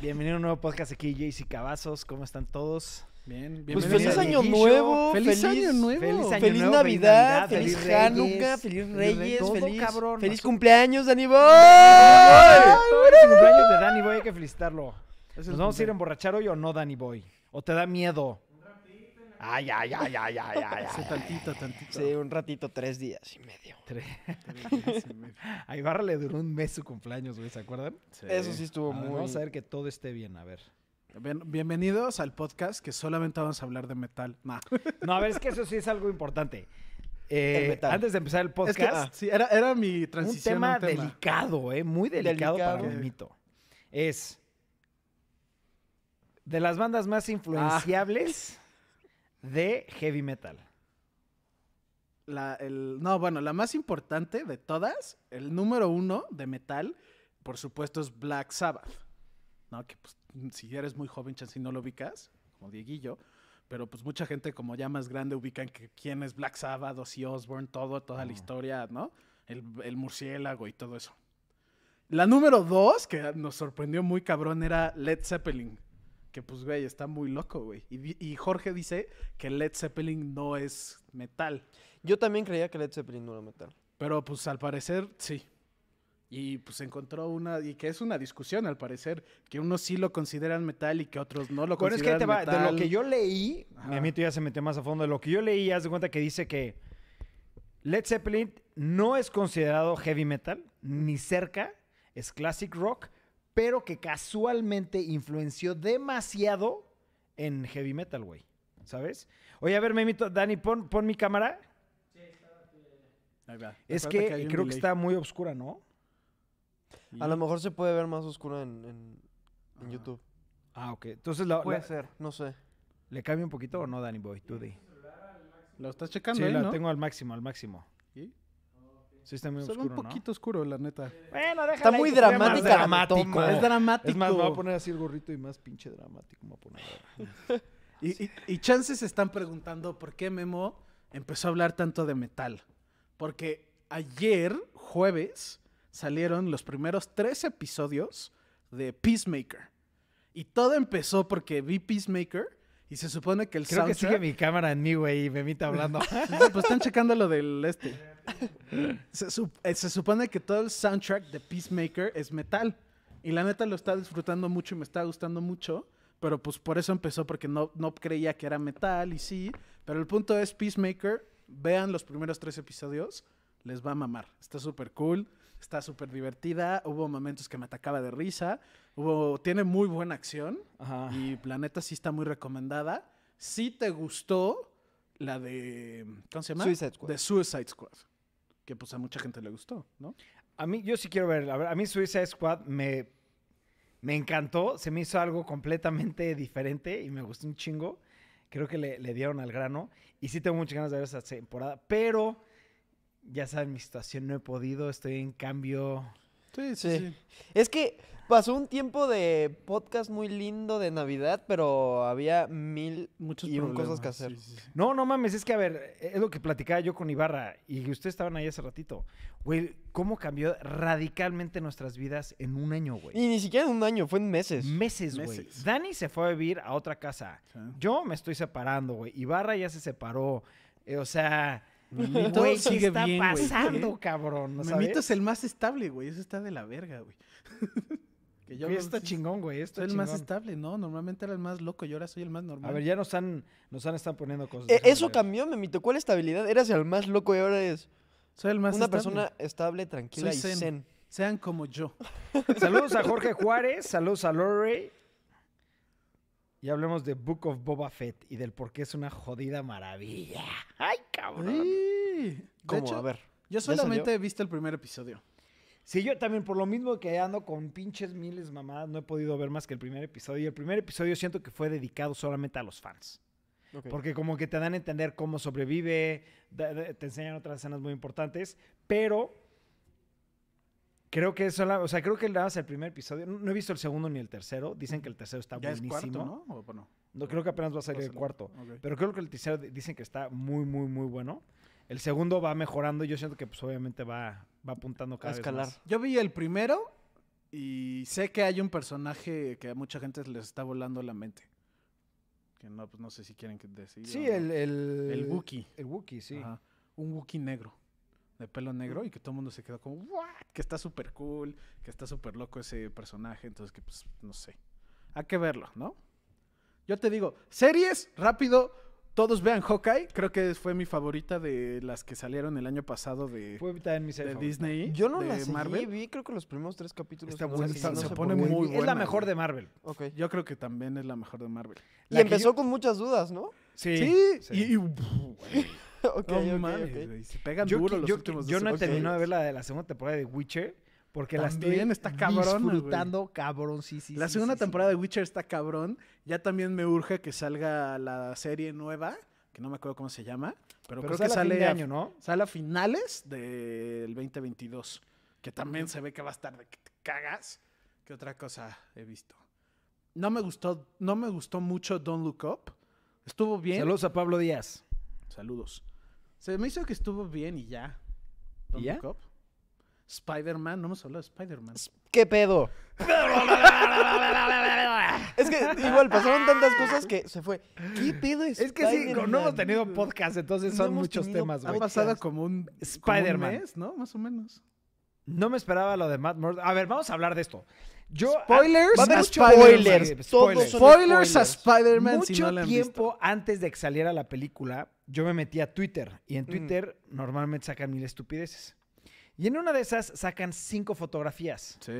Bienvenido a un nuevo podcast aquí, JC Cavazos. ¿Cómo están todos? Bien, Pues Bienvenido feliz año nuevo, Feliz feliz, año nuevo. Feliz año feliz nuevo, Navidad, feliz feliz, Navidad, Hanukkah, feliz feliz Reyes, todo, feliz, cabrón. feliz cumpleaños, Dani Boy. El cumpleaños de Danny Boy, hay que felicitarlo. ¿Nos vamos a ir a emborrachar hoy o no, Danny Boy? ¿O te da miedo? Ay, ay, ay, ay, ay, ay, Sí, tantito, tantito. Sí, un ratito, tres días y medio. Tre- A Ibarra le duró un mes su cumpleaños, güey, ¿se acuerdan? Eso sí estuvo A ver, muy... Vamos a ver que todo esté bien, a ver. Bien- bienvenidos al podcast que solamente vamos a hablar de metal. Nah. No, a ver, es que eso sí es algo importante. Eh, El metal. antes de empezar el Es que, podcast, ah, sí, era, era mi un transición. tema, un tema. delicado, eh, muy delicado, para Delicado. Memito. Es de las bandas más influenciables de heavy metal. La- el- no, bueno, la más importante de todas, el número uno de metal, por supuesto, es Black Sabbath. ¿No? Que pues, si eres muy joven, chance no lo ubicas, como Dieguillo. Pero pues mucha gente como ya más grande ubican que quién es Black Sabbath, Ozzy Osbourne, todo, toda la Ujú. historia, ¿no? El, el murciélago y todo eso. La número dos, que nos sorprendió muy cabrón, era Led Zeppelin. Que pues, güey, está muy loco, güey. Y, Jorge dice que Led Zeppelin no es metal. Yo también creía que Led Zeppelin no era metal. Pero pues al parecer sí. Y pues encontró una, y que es una discusión al parecer, que unos sí lo consideran metal y que otros no lo Bueno, es que consideran te va, metal. de lo que yo leí, Ajá. Memito ya se metió más a fondo, de lo que yo leí, haz de cuenta que dice que Led Zeppelin no es considerado heavy metal, ni cerca, es classic rock, pero que casualmente influenció demasiado en heavy metal, güey. ¿Sabes? Oye, a ver, Memito, Dani, pon, pon mi cámara. Ahí va. Es que, creo que está muy oscura, ¿no? A lo mejor se puede ver más oscuro en, en- en Ajá. YouTube. Ah, ok. Entonces, la- Puede la- ser, no sé. ¿le cambio un poquito o no, Dani Boy? Tú di. Lo estás checando Sí, ahí, la ¿no? tengo al máximo, al máximo. ¿Sí? Sí, está muy Se ve un ¿no? poquito oscuro, la neta. Bueno, déjala Está ahí, muy que se vea más dramática la dramático. toma. Es dramático. Es más, me voy a poner así el gorrito y más pinche dramático. Me voy a poner. Y, y- y chances se están preguntando por qué Memo empezó a hablar tanto de metal. Porque ayer, jueves, salieron los primeros tres episodios de Peacemaker. Y todo empezó porque vi Peacemaker y se supone que el Creo que sigue soundtrack... mi cámara en mí, güey, y Memita hablando. No, pues están checando lo del este. Se, eh, se supone que todo el soundtrack de Peacemaker es metal. Y la neta lo está disfrutando mucho y me está gustando mucho. Pero pues por eso empezó, porque no, no creía que era metal y sí. Pero el punto es Peacemaker. Vean los primeros tres episodios. Les va a mamar. Está súper cool. Está súper divertida. Hubo momentos que me atacaba de risa. Hubo, tiene muy buena acción. Ajá. Y la neta sí está muy recomendada. Si te gustó la de. ¿Cómo se llama? Suicide Squad. De Suicide Squad. Que pues a mucha gente le gustó, ¿no? A mí, yo sí quiero ver. A, ver, a mí Suicide Squad me, me encantó. Se me hizo algo completamente diferente y me gustó un chingo. Creo que le, le dieron al grano. Y sí tengo muchas ganas de ver esa temporada. Pero, ya saben, mi situación no he podido. Estoy en cambio. Sí, Sí. Es que pasó un tiempo de podcast muy lindo de Navidad, pero había mil Muchos y un cosas que hacer. sí, sí, sí. No, no mames, es que a ver, es lo que platicaba yo con Ibarra y ustedes estaban ahí hace ratito. Güey, ¿cómo cambió radicalmente nuestras vidas en un año, güey? Y ni siquiera en un año, fue en meses. Meses, güey. Dani se fue a vivir a otra casa. Sí. Yo me estoy separando, güey. Ibarra ya se separó. Eh, o sea, Memito güey, ¿qué sigue está bien, güey. pasando, ¿Qué? cabrón? ¿No Memito sabes? es el más estable, güey. Eso está de la verga, güey. que Güey, está chingón, güey. Está Soy el más estable, ¿no? Normalmente era el más loco y ahora soy el más normal. A ver, ya nos han, nos han están poniendo cosas. Eh, eso ver. cambió, me mitó. ¿Cuál estabilidad? Eras el más loco y ahora es soy el más una estable. persona estable, tranquila Soy y zen. zen. Sean como yo. Saludos a Jorge Juárez, saludos a Lorray. Y hablemos de Book of Boba Fett y del por qué es una jodida maravilla. ¡Ay, cabrón! Sí. De ¿Cómo? hecho, a ver. Yo solamente he visto el primer episodio. Sí, yo también, por lo mismo que ando con pinches miles mamadas, no he podido ver más que el primer episodio. Y el primer episodio siento que fue dedicado solamente a los fans. Ok. Porque como que te dan a entender cómo sobrevive, te enseñan otras escenas muy importantes, pero creo que es sola- o sea, creo que nada más el primer episodio, no, no he visto el segundo ni el tercero, dicen que el tercero está Ya es buenísimo. cuarto, ¿no? O, bueno, No, creo que apenas va a salir el cuarto, pero creo que el tercero di- dicen que está muy, muy, muy bueno. El segundo va mejorando y yo siento que pues obviamente va, va apuntando cada A escalar. vez más. Yo vi el primero Y sé que hay un personaje que a mucha gente les está volando la mente. Que no, pues no sé si quieren decir. Sí, o el... El, El Wookiee. El Wookiee, sí. Ajá. Un Wookiee negro. De pelo negro y que todo el mundo se quedó como, ¿what? Que está súper cool, que está súper loco ese personaje. Entonces, que pues, no sé. Hay que verlo, ¿no? Yo te digo, series, rápido. Todos vean Hawkeye. Creo que fue mi favorita de las que salieron el año pasado de, Fue también mi serie de. Disney. Yo no de la seguí, Marvel. vi creo que los primeros tres capítulos. Está si- no se pone muy Es la buena, mejor de Marvel. Ok. Yo creo que también es la mejor de Marvel. Y La empezó yo- con muchas dudas, ¿no? Sí. Sí, sí. y, y- güey, ok, no mames, se pegan Yo, duro los yo, últimos yo dos no he terminado de ver la de la segunda temporada de Witcher porque la estoy También está güey. disfrutando cabrón, sí, sí. La sí, segunda sí, sí. temporada de Witcher está cabrón. Ya también me urge que salga la serie nueva, que no me acuerdo cómo se llama, pero, Pero creo que sale a fin sale de a, año, ¿no? sale a finales del 2022, que también se ve que va a estar de que te cagas. ¿Qué otra cosa he visto? No me gustó, no me gustó mucho Don't Look Up. Estuvo bien. Saludos a Pablo Díaz. Saludos. Se me hizo que estuvo bien y ya. ¿Y ya? Spider-Man, no hemos hablado de Spider-Man. ¿Qué pedo? es que igual pasaron tantas cosas que se fue. ¿Qué pedo es? Es que sí, no hemos tenido podcast, entonces son muchos temas, Ha güey. podcast. pasado como un, Spider-Man. ¿no? Más o menos. No me esperaba lo de Matt Murdock. A ver, vamos a hablar de esto. Yo Spoilers Va a haber spoilers. Todos Spoilers a spoilers. Spider-Man mucho si no la han tiempo visto. antes de que saliera la película, yo me metí a Twitter y en Mm. Twitter normalmente sacan mil estupideces. Y en una de esas sacan cinco fotografías. Sí.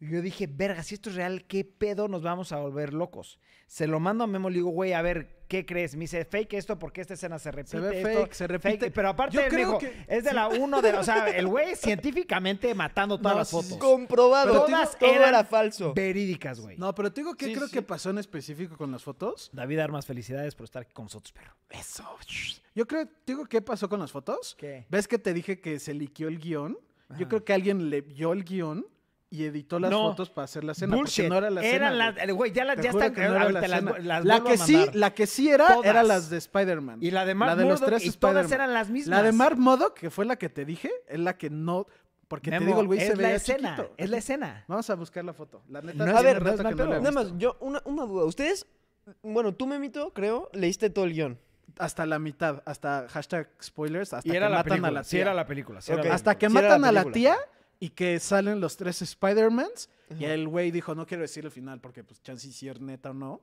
Y yo dije, verga, si esto es real, ¿qué pedo nos vamos a volver locos? Se lo mando a Memo, le digo, güey, a ver, ¿qué crees? Me dice, fake esto porque esta escena se repite. Se ve esto, fake, se repite. Pero aparte, Yo me creo dijo, que- es de la uno de la... O sea, el güey científicamente matando todas No, las fotos. Comprobado. Pero Todas eran era falso. Verídicas, güey. No, pero te digo Sí, creo sí. que pasó en específico con las fotos. David Armas, felicidades por estar aquí con nosotros, perro. Eso. Yo creo, te digo, ¿qué pasó con las fotos? ¿Qué? ¿Ves que te dije que se liqueó el guion? Ajá. Yo creo que alguien le vio el guion y editó las No. fotos para hacer la escena. porque Bullshit. no era la escena. Eran güey. las... Güey, ya, la- Te ya están... que no la las, escena. las la que a sí, la que sí era, Todas. era las de Spider-Man. Y la de Mark La de los tres y todas eran las mismas. La de Mark Modoc, que fue la que te dije, es la que no. Porque te digo, el güey es se la veía escena, chiquito. es la escena. Vamos a buscar la foto. La neta, No sí es- A ver, es rato que no la Nada más, yo, una, una duda. Ustedes, bueno, tú, Memito, creo, leíste todo el guion. Hasta la mitad, hasta hashtag spoilers, hasta Y que era la matan película. a la Sí, tía. la la Hasta que la matan a la tía y que salen los tres Spider-Mans. Y el güey dijo, no quiero decir el final porque pues chance si es neta o no.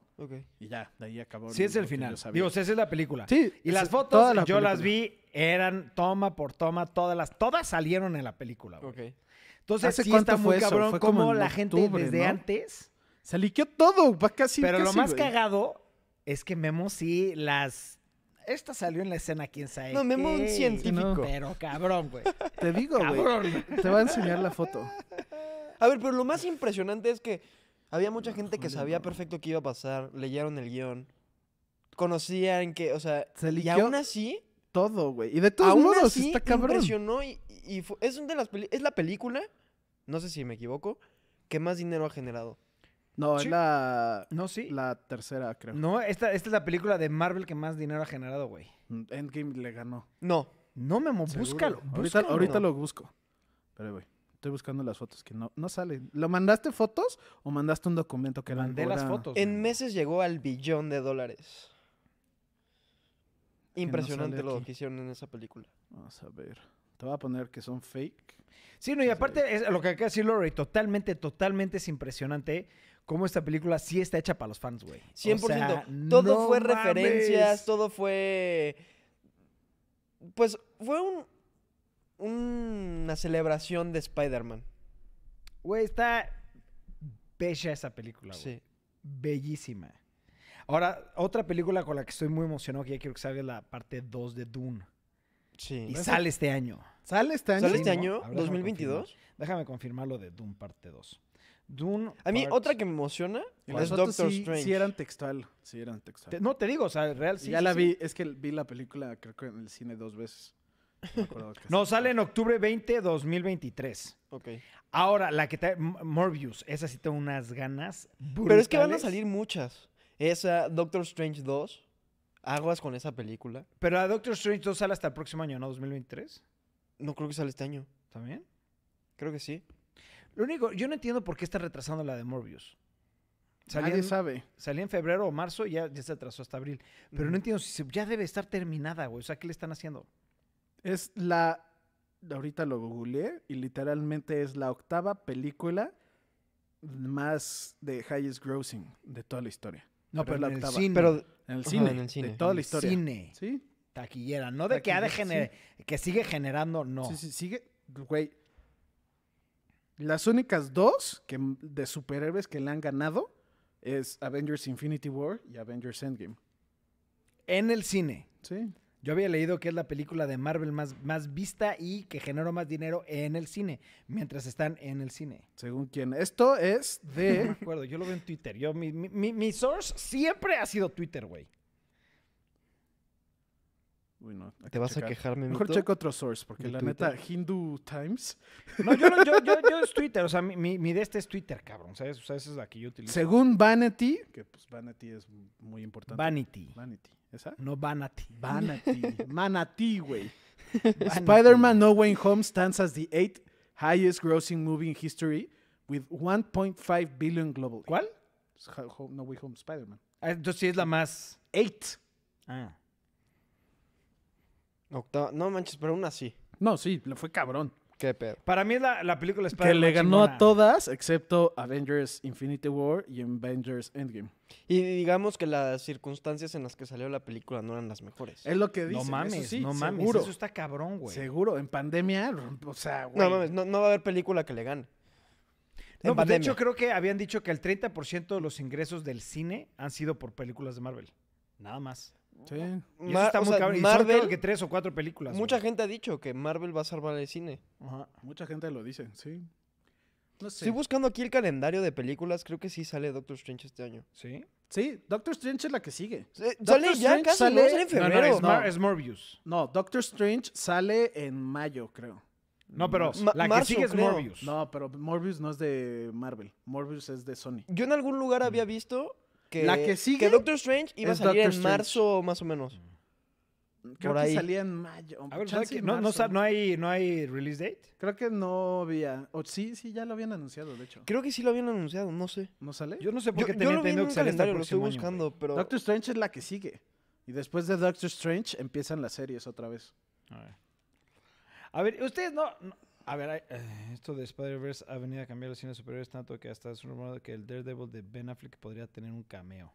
Y ya, de ahí acabó. Sí, es el final. Digo, esa es la película. Sí, Y las fotos, toda la yo las vi, eran toma por toma, todas las, todas salieron en la película. güey. Ok. Entonces, ¿Hace sí cuánto está muy fue eso? cabrón Fue como como en la gente octubre, desde ¿no? antes. Se liqueó todo, va casi. Pero lo más güey. cagado es que Memo sí las. Esta salió en la escena, quién sabe. No, Memo un científico. Pero cabrón, güey. Te digo, güey. cabrón. Te voy a enseñar la foto. A ver, pero lo más impresionante es que había mucha gente que sabía perfecto qué iba a pasar, leyeron el guion, conocían que, o sea, Se y aún así, todo, güey. Y de todos aún modos, así está cabrón. impresionó y, y fu- es, una de las peli- es la película, no sé si me equivoco, que más dinero ha generado. No, Sí. es la, No, sí. la tercera, creo. No, esta, esta es la película de Marvel que más dinero ha generado, güey. Mm, Endgame le ganó. No, No, Memo, Seguro. búscalo. Ahorita, búscalo. ahorita lo busco. Pero, güey, estoy buscando las fotos que no, no salen. ¿Lo mandaste fotos o mandaste un documento que Mandé las fotos. en meses llegó al billón de dólares. Impresionante lo aquí. que hicieron en esa película. Vamos a ver. Te voy a poner que son fake. Sí, no, y aparte, es, lo que acaba de decir Lori, totalmente, totalmente es impresionante cómo esta película sí está hecha para los fans, güey. O 100%. sea, todo no fue mames. referencias, todo fue... Pues fue un, una celebración de Spider-Man. Güey, está bella esa película, güey. Sí. Bellísima. Ahora, otra película con la que estoy muy emocionado, que ya quiero que salga es la parte 2 de Dune. Sí. Y sale este año. ¿Sale este año? ¿Sale Sí, este año? Déjame 2022. Déjame confirmar lo de Dune parte 2. Dune. A mí part- otra que me emociona es Doctor sí, Strange. sí eran textual. Sí eran textual. Te- no, te digo, o sea, real sí. ya sí, la sí. vi. Es que vi la película, creo que en el cine dos veces. No, me acuerdo que No, sí. sale en octubre 20, 2023. Ok. Ahora, la que trae Morbius, esa sí tengo unas ganas. Pero es que van a brutales. salir muchas. Esa, Doctor Strange 2. Aguas con esa película. Pero la Doctor Strange 2 sale hasta el próximo año, ¿no? 2023. No creo que sale este año. ¿También? Creo que sí. Lo único, yo no entiendo por qué está retrasando la de Morbius. Salía Nadie en, sabe. salía en febrero o marzo y ya, ya se atrasó hasta abril. Pero no entiendo si se- ya debe estar terminada, güey. O sea, ¿qué le están haciendo? Es la. Ahorita lo googleé y literalmente es la octava película más de highest grossing de toda la historia. No, Pero pero, es la en el octava. cine. Pero En el Ajá, cine. en el cine. De toda En la historia. Cine. Sí, Taquillera. No de que ha de que sigue generando, no. sí, sí, sigue. Güey. Las únicas dos que, de superhéroes que le han ganado es Avengers Infinity War y Avengers Endgame. En el cine. Sí. Yo había leído que es la película de Marvel más, más vista y que generó más dinero en el cine, mientras están en el cine. Según quién. Esto es No me de. acuerdo, yo lo veo en Twitter. Yo, mi, mi- mi- source siempre ha sido Twitter, güey. Uy, no, te vas a checar. quejar, Mejor Memito. checo otro source, porque ¿De la Twitter? neta, Hindu Times. No, yo, lo- yo, yo, yo es Twitter, o sea, mi, mi, mi de este es Twitter, cabrón, ¿sabes? O sea, esa es la que yo utilizo. Según Vanity, que pues Vanity es muy importante. Vanity, Vanity, ¿esa? no Vanity. Vanity. Manatí, güey. Spider-Man No Way Home stands as the eighth highest grossing movie in history with 1.5 billion globally. ¿Cuál? Home- No Way Home, Spider-Man. Ah, Entonces sí es la más... Eight. Ah. Octava. No manches, pero aún así. No, sí, le fue cabrón. Qué pedo. Para mí es la, la película Que Spider-Man le ganó a todas excepto Avengers Infinity War y Avengers Endgame. Y digamos que las circunstancias en las que salió la película no eran las mejores. Es lo que dicen. No eso mames, sí, no mames, seguro. eso está cabrón, güey. Seguro, en pandemia, o sea, güey. No mames, no, no va a haber película que le gane. No, pues de hecho creo que habían dicho que el 30% de los ingresos del cine han sido por películas de Marvel. Nada más. Sí. Y eso Ma- está o muy sea, cabrón. Y son Marvel, creo que tres o cuatro películas. mucha güey. gente ha dicho que Marvel va a salvar el cine. Ajá. Mucha gente lo dice, sí. No sé. Estoy buscando aquí el calendario de películas. Creo que sí sale Doctor Strange este año. ¿Sí? Sí, Doctor Strange es la que sigue. Doctor Sale ya Strange casi, sale- ¿no? Sale en No, no, febrero. es, Mar- No. es Morbius. No, Doctor Strange sale en mayo, creo. No, pero Ma- la que marzo, sigue es creo. Morbius. No, pero Morbius no es de Marvel. Morbius es de Sony. Yo en algún lugar había visto que, La que sigue Doctor Strange iba a salir Doctor en Strange. marzo más o menos. Creo Por que ahí. salía en mayo. A ver, ¿No, no, marzo. sa- no hay, ¿No hay release date? Creo que no había. O sí, sí, ya lo habían anunciado, de hecho. Creo que sí lo habían anunciado, no sé. ¿No sale? Yo no sé por Yo, qué yo tenía lo vi en entendido un que salía hasta el calendario, lo estoy próximo año, buscando, güey. pero... Doctor Strange es la que sigue. Y después de Doctor Strange empiezan las series otra vez. A ver. A ver, ustedes no... no- A ver, eh, esto de Spider-Verse ha venido a cambiar los cines superiores tanto que hasta es rumorado que el Daredevil de Ben Affleck podría tener un cameo.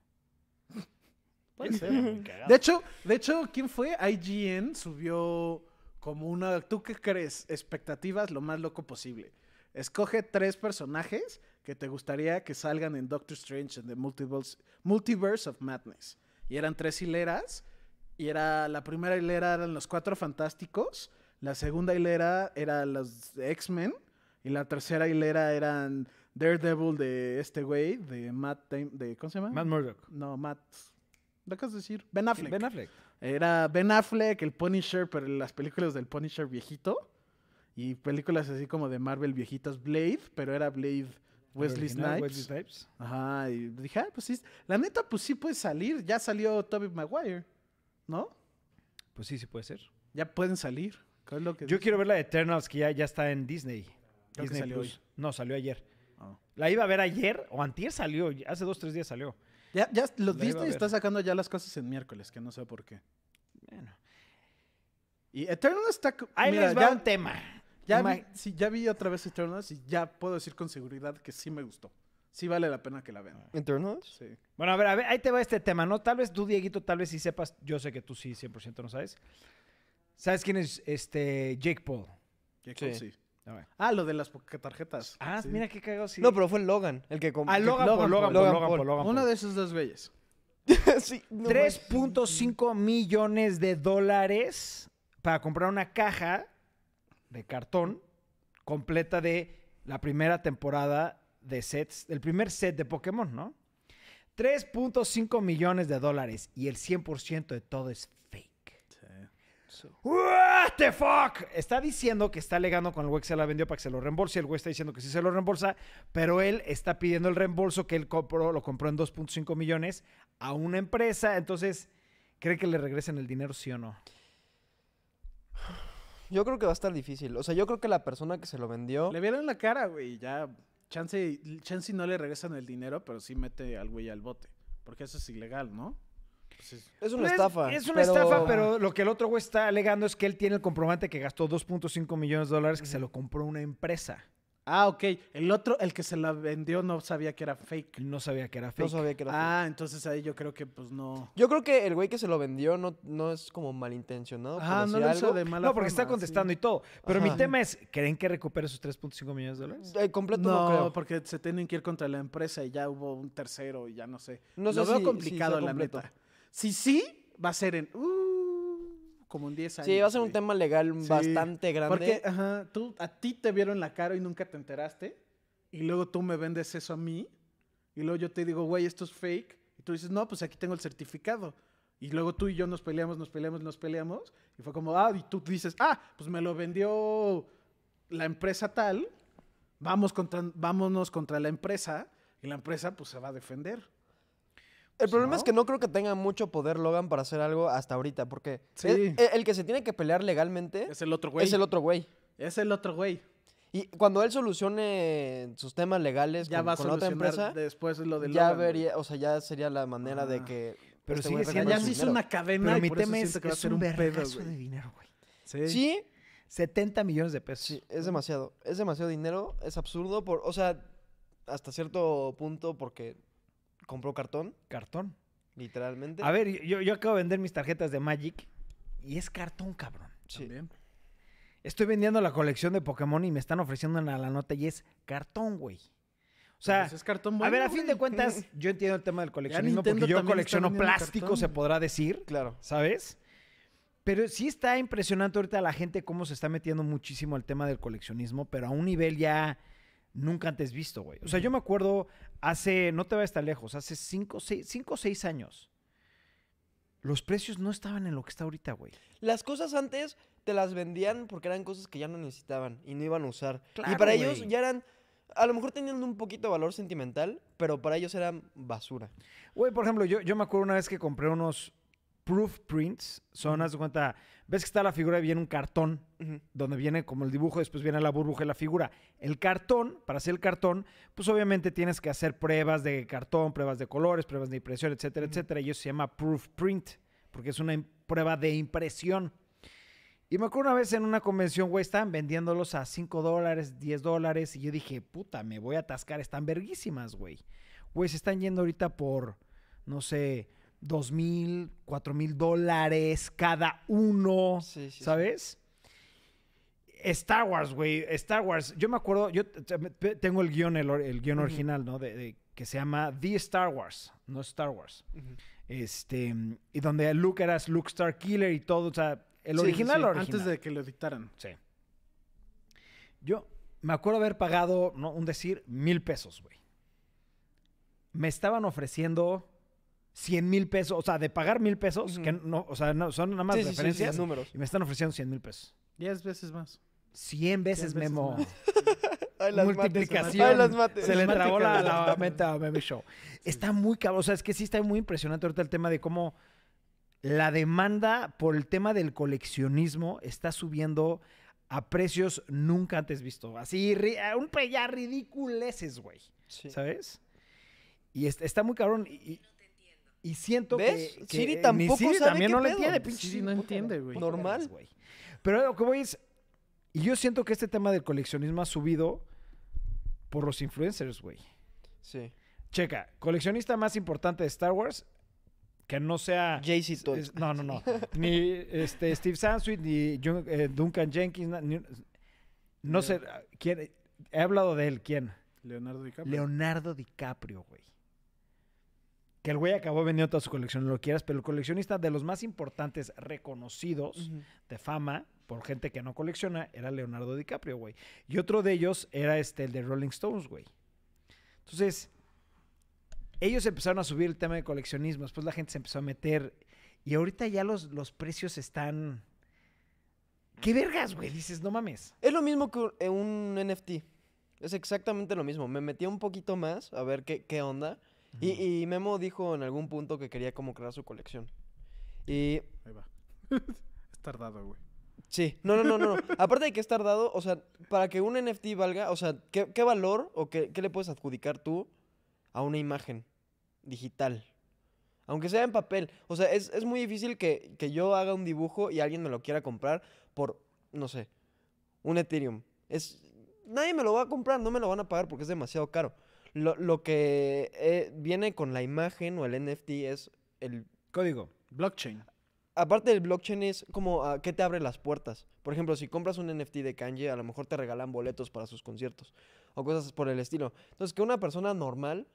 Puede ser. De hecho, de hecho, ¿quién fue? IGN subió como una, ¿tú qué crees? Expectativas lo más loco posible. Escoge tres personajes que te gustaría que salgan en Doctor Strange en The Multiverse, Multiverse of Madness. Y eran tres hileras. Y era la primera hilera eran los cuatro fantásticos. La segunda hilera era los X-Men. Y la tercera hilera eran Daredevil de este güey, de Matt, de, ¿cómo se llama? Matt Murdock. No, Matt. ¿Lo acabas de decir? Ben Affleck. Ben Affleck. Era Ben Affleck, el Punisher, pero las películas del Punisher viejito. Y películas así como de Marvel viejitas. Blade, pero era Blade Wesley Snipes. Wesley Snipes. Ajá, y dije, ah, pues sí. La neta, pues sí puede salir. Ya salió Tobey Maguire, ¿no? Pues sí, sí puede ser. Ya pueden salir. ¿Qué es lo que Yo dice? quiero ver la de Eternals que ya, ya está en Disney. Creo que Disney salió Plus. hoy. No, salió ayer. Ah. La iba a ver ayer o antier salió. Hace dos, tres días salió. Ya, ya, los La Disney está sacando ya las cosas en miércoles, que no sé por qué. Bueno. Y Eternals está... Ahí mira, les va ya, un tema. ya, vi, sí, ya vi otra vez Eternals y ya puedo decir con seguridad que sí me gustó. Sí vale la pena que la vean. ¿Eternals? Sí. Bueno, a ver, a ver, ahí te va este tema, ¿no? Tal vez tú, Dieguito, tal vez sí sepas. Yo sé que tú sí, 100% no sabes. ¿Sabes quién es este Jake Paul? Sí. cool, sí. Ah, lo de las tarjetas. Ah, sí. mira qué cagado. Sí. No, pero fue Logan el que compró. Ah, Logan, Logan Paul, Logan, Paul. Paul, Logan Logan Paul. Paul, Logan Uno Paul. de esos dos güeyes. sí, no 3.5 millones de dólares para comprar una caja de cartón completa de la primera temporada de sets, el primer set de Pokémon, ¿no? 3.5 millones de dólares y el 100% de todo es fake. What the fuck? Está diciendo que está alegando con el güey que se la vendió para que se lo reembolse. El güey está diciendo que sí se lo reembolsa, pero él está pidiendo el reembolso que él compró, lo compró en 2.5 millones a una empresa. Entonces, ¿cree que le regresen el dinero, sí o no? Yo creo que va a estar difícil. O sea, yo creo que la persona que se lo vendió. Le vieron la cara, güey, ya. Chance, chance no le regresan el dinero, pero sí mete al güey al bote. Porque eso es ilegal, ¿no? Pues es- Es una Pues, estafa. Es una pero- estafa, pero lo que el otro güey está alegando es que él tiene el comprobante que gastó 2.5 millones de dólares que se lo compró una empresa. Ah, ok. El otro, el que se la vendió, no sabía que era fake. No sabía que era No fake. sabía que era fake. Ah, entonces ahí yo creo que pues no. Yo creo que el güey que se lo vendió no, no es como malintencionado. Ah, no lo hizo algo. de mala no, porque está contestando sí. y todo. Pero mi tema es, ¿creen que recupere sus 3.5 millones de dólares? Eh, completo no, No, creo. porque se tienen que ir contra la empresa y ya hubo un tercero y ya no sé. No sé Lo veo si- complicado, si la completo. neta. Si sí, va a ser en. uh, como en 10 años. Sí, va a ser un güey. tema legal Sí, bastante grande. Porque, ajá, tú, a ti te vieron la cara y nunca te enteraste. Y luego tú me vendes eso a mí. Y luego yo te digo, güey, esto es fake. Y tú dices, no, pues aquí tengo el certificado. Y luego tú y yo nos peleamos, nos peleamos, nos peleamos. Y fue como, ah, y tú dices, ah, pues me lo vendió la empresa tal. Vamos contra, vámonos contra la empresa. Y la empresa, pues se va a defender. El problema ¿no? es que no creo que tenga mucho poder Logan para hacer algo hasta ahorita, porque Sí. el, el- el que se tiene que pelear legalmente Es el otro güey. es el otro güey. Es el otro güey. Y cuando él solucione sus temas legales Ya con, va a con la otra empresa, después lo de ya Logan, güey. vería, o sea, ya sería la manera de Ajá. que. Pero este sigue siendo Ya se hizo una cadena Pero y mi por eso tema es, que va a es ser un un pedo, de dinero, güey. Sí. Sí, 70 millones de pesos. sí, es demasiado. Es demasiado dinero, es absurdo. Por, o sea, hasta cierto punto, porque compró cartón, Cartón. literalmente. A ver, yo, yo acabo de vender mis tarjetas de Magic y es cartón, cabrón. Sí. También. Estoy vendiendo la colección de Pokémon y me están ofreciendo una la nota y es cartón, güey. O sea, Pues es cartón a bueno, ver, a fin de cuentas, yo entiendo el tema del coleccionismo porque yo colecciono plástico, cartón. se podrá decir, Claro. ¿sabes? Pero sí está impresionante ahorita la gente cómo se está metiendo muchísimo al tema del coleccionismo, pero a un nivel ya nunca antes visto, güey. O sea, yo me acuerdo hace, no te vayas tan lejos, hace 5 o 6 años, los precios no estaban en lo que está ahorita, güey. Las cosas antes te las vendían porque eran cosas que ya no necesitaban y no iban a usar. y para ellos ya eran, a lo mejor tenían un poquito de valor sentimental, pero para ellos eran basura. Güey, por ejemplo, yo, yo me acuerdo una vez que compré unos proof prints. Son, haz de cuenta, ves que está la figura y viene un cartón donde viene como el dibujo, después viene la burbuja y la figura. El cartón, para hacer el cartón, pues obviamente tienes que hacer pruebas de cartón, pruebas de colores, pruebas de impresión, etcétera, etcétera. Y eso se llama proof print, porque es una prueba de impresión. Y me acuerdo una vez en una convención, güey, estaban vendiéndolos a 5 dólares, 10 dólares. Y yo dije, puta, me voy a atascar, están verguísimas, güey. Güey, se están yendo ahorita por, no sé, 2 mil, 4 mil dólares cada uno, Sí, sí, sí. ¿sabes? Star Wars, güey, Star Wars. Yo me acuerdo, yo tengo el guion, el, el guion original, ¿no? De, de- que se llama The Star Wars, no Star Wars. Este, y donde Luke era Luke Star Killer y todo, o sea, el Sí, original, sí, original. Antes de que lo editaran. Sí. Yo me acuerdo haber pagado, no, un decir, mil pesos, güey. Me estaban ofreciendo 100 mil pesos, o sea, de pagar mil pesos, que no, o sea, no, son nada más Sí, sí, sí, sí, referencias, números. y me están ofreciendo 100 mil pesos. Diez veces más. 100 veces, veces Memo. más. Ay, las mates, Multiplicación. Ay, las mates. Se le trabó la, la mente a Meme Show. Está muy cabrón. O sea, es que sí está muy impresionante ahorita el tema de cómo la demanda por el tema del coleccionismo está subiendo a precios nunca antes visto. Así, un ya ridiculeces, güey. Sí. ¿Sabes? Y es- está muy cabrón. Y, y- y siento ¿Ves? que, que Siri ni tampoco Siri sabe también qué no le pedo. entiende, pinche Siri no entiende, güey. Normal. Pero lo que voy es... Y yo siento que este tema del coleccionismo ha subido por los influencers, güey. Sí. Checa, coleccionista más importante de Star Wars, que no sea... Jay-Z Toys. no, no, no. ni este, Steve Sansweet, ni Jun- eh, Duncan Jenkins, ni- no sé, ¿quién? He hablado de él, ¿quién? Leonardo DiCaprio. Leonardo DiCaprio, güey. Que el güey acabó vendiendo toda su colección, lo quieras, pero el coleccionista de los más importantes reconocidos de fama por gente que no colecciona era Leonardo DiCaprio, güey. Y otro de ellos era este, el de Rolling Stones, güey. Entonces, ellos empezaron a subir el tema de coleccionismo, después la gente se empezó a meter y ahorita ya los, los precios están... ¿Qué vergas, güey? Dices, no mames. Es lo mismo que un- eh, un NFT. Es exactamente lo mismo. Me metí un poquito más a ver qué, qué onda. Y, y Memo dijo en algún punto que quería como crear su colección. Y Ahí va. es tardado, güey. Sí, no, no, no, no. no. Aparte de que es tardado, o sea, para que un NFT valga, o sea, ¿qué, qué valor o qué, qué le puedes adjudicar tú a una imagen digital? Aunque sea en papel. O sea, es, es muy difícil que, que yo haga un dibujo y alguien me lo quiera comprar por, no sé, un Ethereum. Es, nadie me lo va a comprar, no me lo van a pagar porque es demasiado caro. Lo, lo que eh, viene con la imagen o el NFT es el Código. Blockchain. aparte del blockchain es como a qué te abre las puertas. Por ejemplo, si compras un NFT de Kanye, a lo mejor te regalan boletos para sus conciertos o cosas por el estilo. Entonces, que una persona normal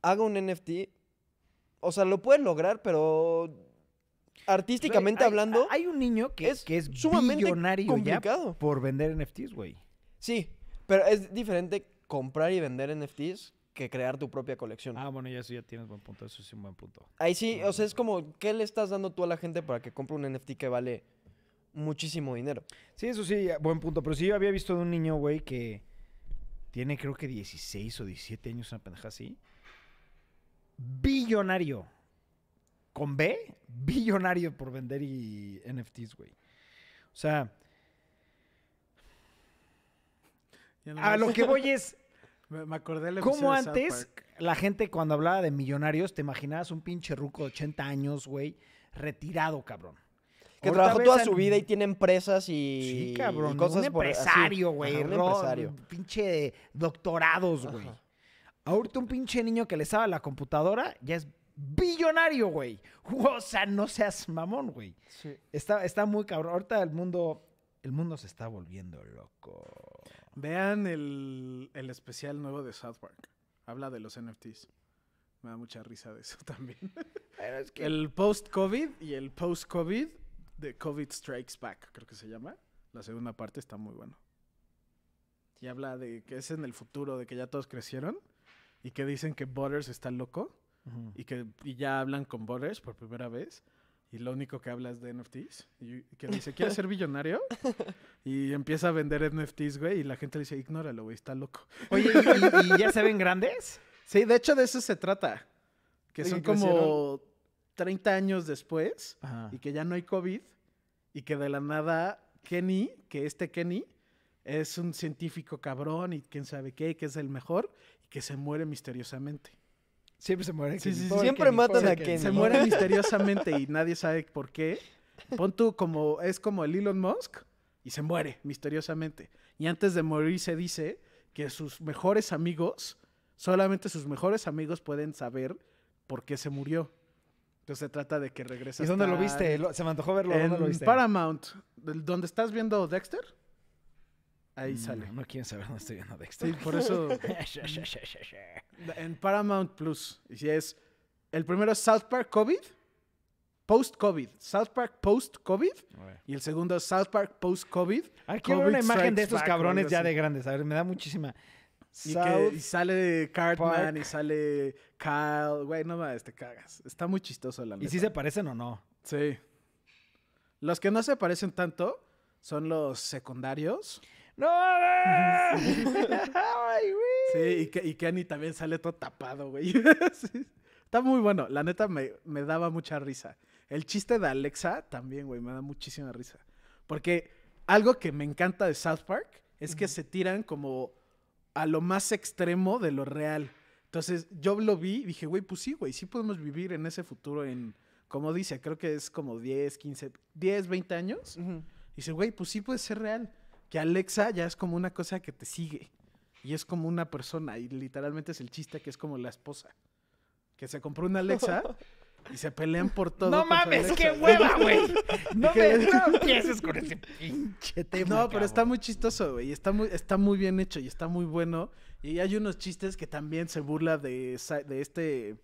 haga un NFT, o sea, lo puede lograr, pero artísticamente Hay- hablando, Hay un niño que es que es sumamente ya complicado. por vender NFTs, güey. sí, pero es diferente comprar y vender NFTs que crear tu propia colección. Ah, bueno, ya eso ya tienes buen punto. Eso sí es un buen punto. Ahí sí, o sea, es como, ¿qué le estás dando tú a la gente para que compre un NFT que vale muchísimo dinero? Sí, eso sí, buen punto. Pero sí, yo había visto de un niño, güey, que tiene creo que 16 o 17 años, una pendeja así. Billonario. Con B, billonario por vender y NFTs, güey. O sea, A lo que voy es, Me, me acordé del ¿cómo episodio de South antes Park. la gente cuando hablaba de millonarios te imaginabas un pinche ruco de 80 años, güey, retirado, cabrón? Que Ahorita trabajó toda su vida y tiene empresas y, Sí, y cabrón. cosas un empresario, güey. Un empresario. Pinche doctorados, güey. Ahorita un pinche niño que le sabe a la computadora ya es billonario, güey. O sea, no seas mamón, güey. Sí. Está, está muy cabrón. Ahorita el mundo, el mundo se está volviendo loco. Vean el, el especial nuevo de South Park. Habla de los NFTs. Me da mucha risa de eso también. Pero es que- El post-COVID y el post-COVID de COVID Strikes Back, creo que se llama. La segunda parte está muy bueno. Y habla de que es en el futuro, de que ya todos crecieron y que dicen que Butters está loco y que y ya hablan con Butters por primera vez y lo único que habla es de NFTs y que dice, ¿quieres ser billonario? Y empieza a vender NFTs, güey, y la gente le dice, ignóralo, güey, está loco. Oye, ¿y, y- y ya se ven grandes? Sí, de hecho de eso se trata. Que ¿De son como crecieron? 30 años después Ajá. y que ya no hay COVID y que de la nada Kenny, que este Kenny es un científico cabrón y quién sabe qué, que es el mejor y que se muere misteriosamente. Siempre se mueren. Sí, Kenny. sí, sí. Pobre Siempre Kenny, matan a Kenny. Se muere misteriosamente y nadie sabe por qué. Pon tú como, es como el Elon Musk y se muere misteriosamente. Y antes de morir se dice que sus mejores amigos, solamente sus mejores amigos pueden saber por qué se murió. Entonces se trata de que regresa. ¿Y dónde lo viste? Se me antojó verlo. ¿Dónde lo En viste? Paramount. ¿Dónde estás viendo Dexter? Ahí Mm, sale. No quieren saber dónde estoy viendo Dexter. Sí, por eso en Paramount Plus. Y si es el primero es South Park COVID, post COVID, South Park post COVID A ver. y el segundo es South Park post COVID. A ver, quiero ver una imagen de estos Back cabrones ya de grandes. A ver, me da muchísima. Y, que, y sale Cartman Park. y sale Kyle. Güey, no mames, te cagas. Está muy chistoso la ¿Y neta. si se parecen o no? Sí. Los que no se parecen tanto son los secundarios. ¡No mames! ¡Ay, güey! Sí, y, que, y Kenny también sale todo tapado, güey. Sí. Está muy bueno. La neta me, me daba mucha risa. El chiste de Alexa también, güey, me da muchísima risa. Porque algo que me encanta de South Park es que se tiran como a lo más extremo de lo real. Entonces yo lo vi y dije, güey, pues sí, güey, sí podemos vivir en ese futuro en, como dice, creo que es como 10, 15, 10, 20 años. Ujú. Dice, güey, pues sí puede ser real. Que Alexa ya es como una cosa que te sigue. Y es como una persona. Y literalmente es el chiste que es como la esposa. Que se compró una Alexa y se pelean por todo. ¡No mames! ¡Qué hueva, güey! No, me, no empieces con ese pinche tema. No, pero está muy chistoso, güey. Está muy, está muy bien hecho y está muy bueno. Y hay unos chistes que también se burla de, de este.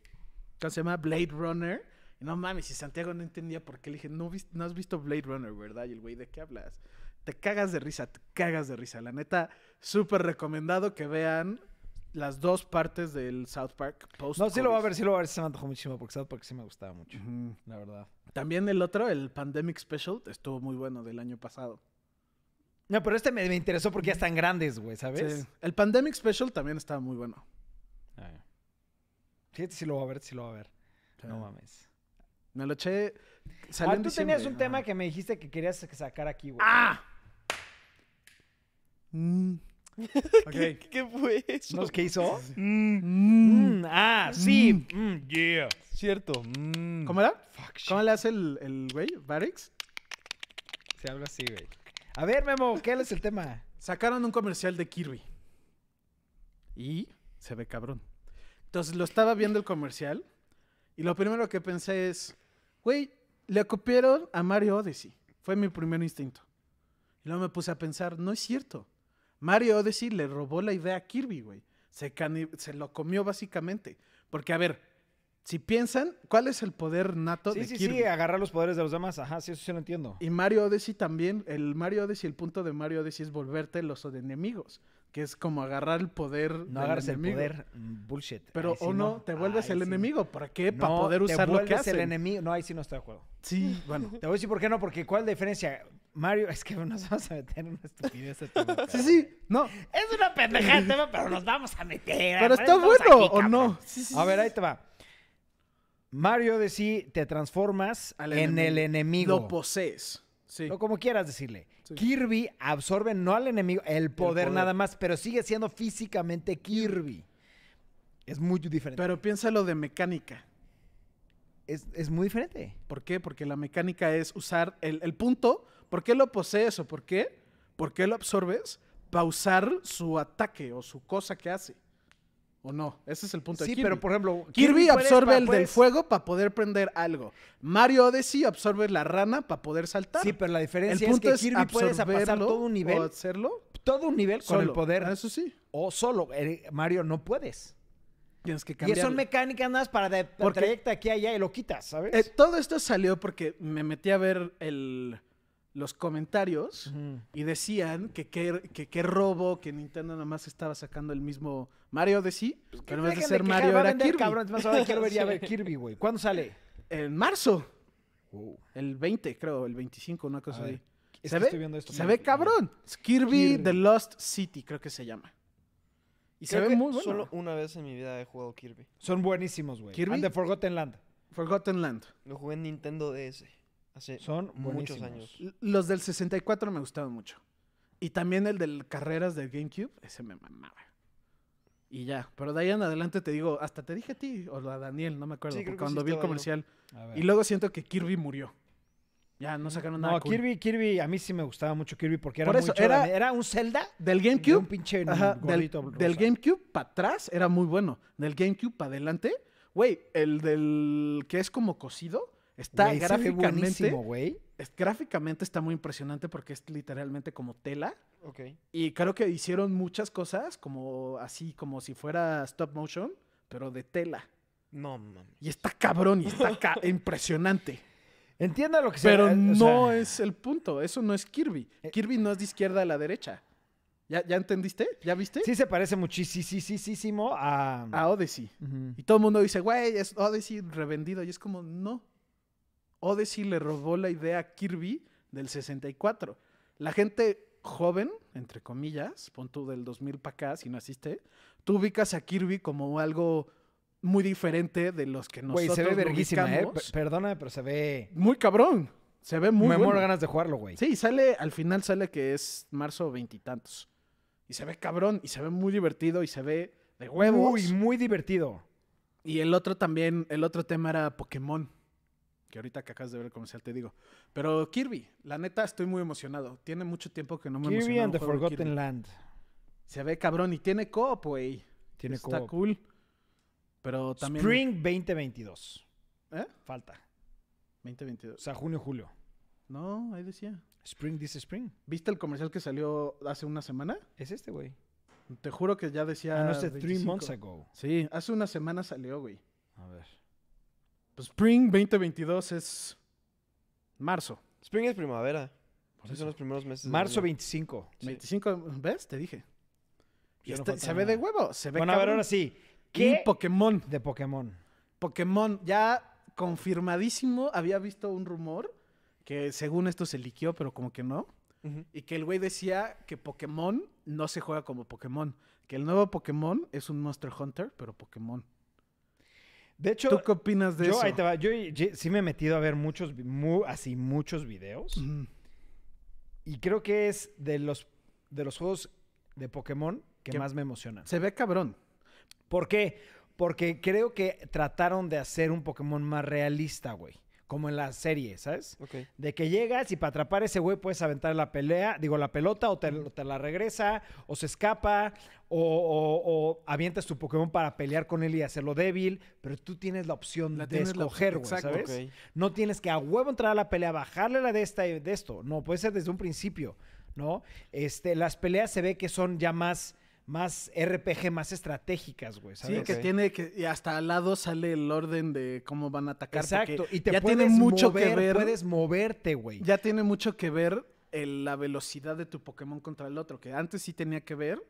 ¿Cómo se llama? Blade Runner. Y no mames, y Santiago no entendía por qué le dije, no, no has visto Blade Runner, ¿verdad? Y el güey, ¿de qué hablas? Te cagas de risa, te cagas de risa. La neta, súper recomendado que vean las dos partes del South Park post. No, sí lo va a ver, sí lo va a ver. sí Se me antojó muchísimo porque South Park sí me gustaba mucho. La verdad. También el otro, el Pandemic Special, estuvo muy bueno del año pasado. No, pero este me, me interesó porque ya están grandes, güey, ¿sabes? Sí. El Pandemic Special también estaba muy bueno. Ah. Sí, este sí lo va a ver, sí lo va a ver. No mames. Me lo eché. salió Ah, tú tenías un tema que me dijiste que querías sacar aquí, güey. ¡Ah! Mm. ¿Qué, qué fue eso? ¿No? ¿Qué hizo? Mm. Mm, ah, sí. Mm, yeah. Cierto. mm. ¿Cómo era? Fuck shit. ¿Cómo le hace el, el güey? ¿Barix? Sí, algo así, güey. A ver, Memo, ¿qué es el tema? Sacaron un comercial de Kirby. Y se ve cabrón. Entonces lo estaba viendo el comercial. Y lo primero que pensé es, güey, le copiaron a Mario Odyssey. Fue mi primer instinto. Y luego me puse a pensar, no es cierto. Mario Odyssey le robó la idea a Kirby, güey. Se, lo comió básicamente. Porque, a ver, si piensan, ¿cuál es el poder nato Sí, de sí, Kirby? sí, agarrar los poderes de los demás. Ajá, sí, eso sí lo entiendo. Y Mario Odyssey también, el Mario Odyssey, el punto de Mario Odyssey es volverte los enemigos, que es como agarrar el poder No del agarres el poder. mm, Bullshit. Pero Ahí sí o no, te vuelves Ahí el sí enemigo, ¿para qué? Para poder te usar lo que hacen. el enemigo. No, ahí sí no estoy de acuerdo. Sí, bueno. Te voy a decir por qué no, porque ¿cuál es la diferencia? Mario, es que nos vamos a meter en una estupidez. este tema, Sí, sí, no. Es una pendejada el tema, pero nos vamos a meter. Pero está bueno, aquí, ¿o no? Sí, sí, A ver, ahí te va. Mario de sí te transformas Al en el enemigo. Lo posees. Sí. O como quieras decirle. Sí. Kirby absorbe no al enemigo, el poder, poder. nada más, pero sigue siendo físicamente Kirby. Es muy diferente. Pero piénsalo de mecánica. es, es muy diferente. ¿Por qué? Porque la mecánica es usar el, el punto. ¿Por qué lo posees o por qué? ¿Por qué lo absorbes? Para usar su ataque o su cosa que hace. ¿O no? Ese es el punto de Sí, Kirby. pero por ejemplo. Kirby absorbe el del fuego para poder prender algo. Mario Odyssey absorbe la rana para poder saltar. Sí, pero la el diferencia punto es es, que Kirby puedes pasar todo un nivel. o hacerlo Todo un nivel con solo. el poder. Ah, Eso sí. O solo. Eh, Mario no puedes. Tienes que Y cambiar. son mecánicas nada más para de, Porque- trayecta aquí allá y lo quitas, ¿sabes? Eh, todo esto salió porque me metí a ver el, los comentarios y decían que qué que, qué robo, que Nintendo nada más estaba sacando el mismo Mario Odyssey, pero en vez de ser que Mario va a era vender, Kirby. cabrón. Es más, ahora quiero ver ya ver Kirby, güey. ¿Cuándo sale? En marzo, el 20 creo, el 25, una cosa A es ¿Se que ve? estoy viendo esto Se ve cabrón. Es Kirby, Kirby. The Lost City, creo que se llama. Y se ve que muy bueno. Solo una vez en mi vida he jugado Kirby. Son buenísimos, güey. ¿Kirby? And the Forgotten Land. Forgotten Land. Lo jugué en Nintendo DS. Hace Son muchos buenísimos. años. L- Los del 64 me gustaban mucho. Y también el del carreras del GameCube, ese me mamaba. Y ya, pero de ahí en adelante te digo, hasta te dije a ti o a Daniel, no me acuerdo, Sí, creo porque que cuando sí vi el estaba yo. comercial. A ver. Y luego siento que Kirby murió. Ya, no sacaron nada No, cool. Kirby, Kirby, a mí sí me gustaba mucho Kirby porque era Por muy eso, era- era un Zelda Del de un GameCube, pinche ajá, del, gordito del. GameCube para atrás era muy bueno. Del GameCube para adelante, güey, el del que es como cosido, está ve gráficamente, güey. es- gráficamente está muy impresionante porque es literalmente como tela. Ok. Y creo que hicieron muchas cosas como así, como si fuera stop motion, pero de tela. No, mames. Y está cabrón y está ca- impresionante. Entienda lo que sea. Pero eh, o no sea, es el punto. Eso no es Kirby. Eh. Kirby no es de izquierda a la derecha. ¿Ya, ya entendiste? ¿Ya viste? Sí se parece muchísimo a... A Odyssey. Y todo el mundo dice, güey, es Odyssey revendido. Y es como, no. Odyssey le robó la idea a Kirby del 64. La gente joven, entre comillas, pon tú del 2000 para acá, si naciste, tú ubicas a Kirby como algo muy diferente de los que Güey, nosotros se ve verguísima, ¿eh? ubicamos. Per- Perdóname, pero se ve... Muy cabrón. Se ve muy me bueno. muero ganas de jugarlo, güey. Sí, sale, al final sale que es marzo veintitantos. Y, se ve cabrón, y se ve muy divertido, y se ve de huevos. Muy, muy divertido. Y el otro también, el otro tema era Pokémon. Que ahorita que acabas de ver el comercial te digo. Pero Kirby, la neta estoy muy emocionado. Tiene mucho tiempo que no me Kirby and the Forgotten Kirby. Land. Se ve cabrón y tiene coop, güey. Tiene Está cool. Pero también... Spring 2022. ¿Eh? Falta. O 2022. sea, junio, julio. No, ahí decía. Spring dice Spring. ¿Viste el comercial que salió hace una semana? Es este, güey. Te juro que ya decía... Ah, no sé, three 25. months ago. Sí, hace una semana salió, güey. A ver. Pues Spring 2022 es marzo. Spring es primavera. Por eso. son los primeros meses. del Marzo año. 25. Sí. 25, ¿ves? Te dije. Y no se ve de huevo, se ve Bueno, a ver, ahora sí. Y ¿Qué Pokémon. de Pokémon? Pokémon, ya confirmadísimo, había visto un rumor que según esto se liqueó, pero como que no. Y que el güey decía que Pokémon no se juega como Pokémon. Que el nuevo Pokémon es un Monster Hunter, pero Pokémon. De hecho, ¿Tú qué opinas de yo, eso? ahí te va, yo sí me he metido a ver muchos, así muchos videos. Y creo que es de los, de los juegos de Pokémon que Que- más me emocionan. Se ve cabrón. ¿Por qué? Porque creo que trataron de hacer un Pokémon más realista, güey. Como en la serie, ¿sabes? Ok. De que llegas y para atrapar a ese güey puedes aventar la pelea, digo, la pelota o te, o te la regresa, o se escapa, o, o- o avientas tu Pokémon para pelear con él y hacerlo débil, pero tú tienes la opción La de escoger, güey. ¿sabes? No tienes que a huevo entrar a la pelea, bajarle la de esta y de esto. No, puede ser desde un principio, ¿no? Este, las peleas se ve que son ya más, más RPG, más estratégicas, güey, Sí, que tiene que. Y hasta al lado sale el orden de cómo van a atacar. Exacto. Y te ya puedes tiene mucho mover, que ver. puedes moverte, güey. Ya tiene mucho que ver el- la velocidad de tu Pokémon contra el otro. Que antes sí tenía que ver.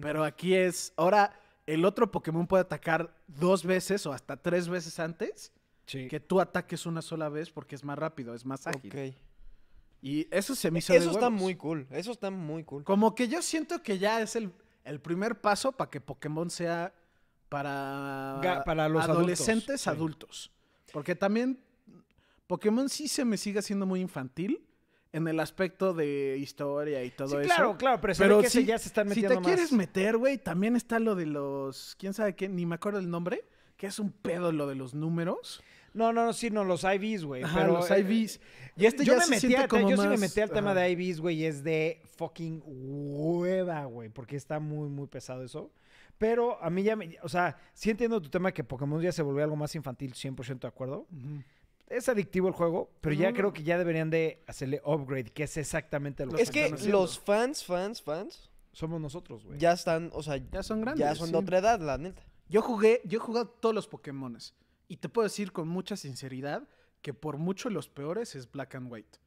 Pero aquí es. Ahora, el otro Pokémon puede atacar dos veces o hasta tres veces antes. Sí. Que tú ataques una sola vez porque es más rápido, es más ágil. Ok. Y eso se me hizo Eso de está muy cool. Eso está muy cool. Como que yo siento que ya es el, el primer paso para que Pokémon sea para, Ga- para los adolescentes adultos, sí. Porque también Pokémon sí se me sigue haciendo muy infantil en el aspecto de historia y todo Sí, eso. claro, claro, pero, que sí, ya se están si metiendo te más. quieres meter, güey, también está lo de los. ¿Quién sabe qué? Ni me acuerdo el nombre. Que es un pedo lo de los números. No, no, no, sí, no, los IVs, güey. Ajá, pero, los eh, IVs. Y este yo ya me se metí siente a- como yo sí me metí al tema ajá. de IVs, güey, y es de fucking hueva, güey, porque está muy, muy pesado eso. Pero a mí ya me, o sea, sí entiendo tu tema que Pokémon ya se volvió algo más infantil, 100% de acuerdo. Es adictivo el juego, pero ya creo que ya deberían de hacerle upgrade, que es exactamente lo Los que Es que haciendo. los fans, fans, fans, somos nosotros, güey. ya están, o sea, Ya son grandes. ya son sí. de otra edad, la neta. Yo jugué, yo he jugado todos los Pokémones. Y te puedo decir con mucha sinceridad que por mucho los peores es Black and White.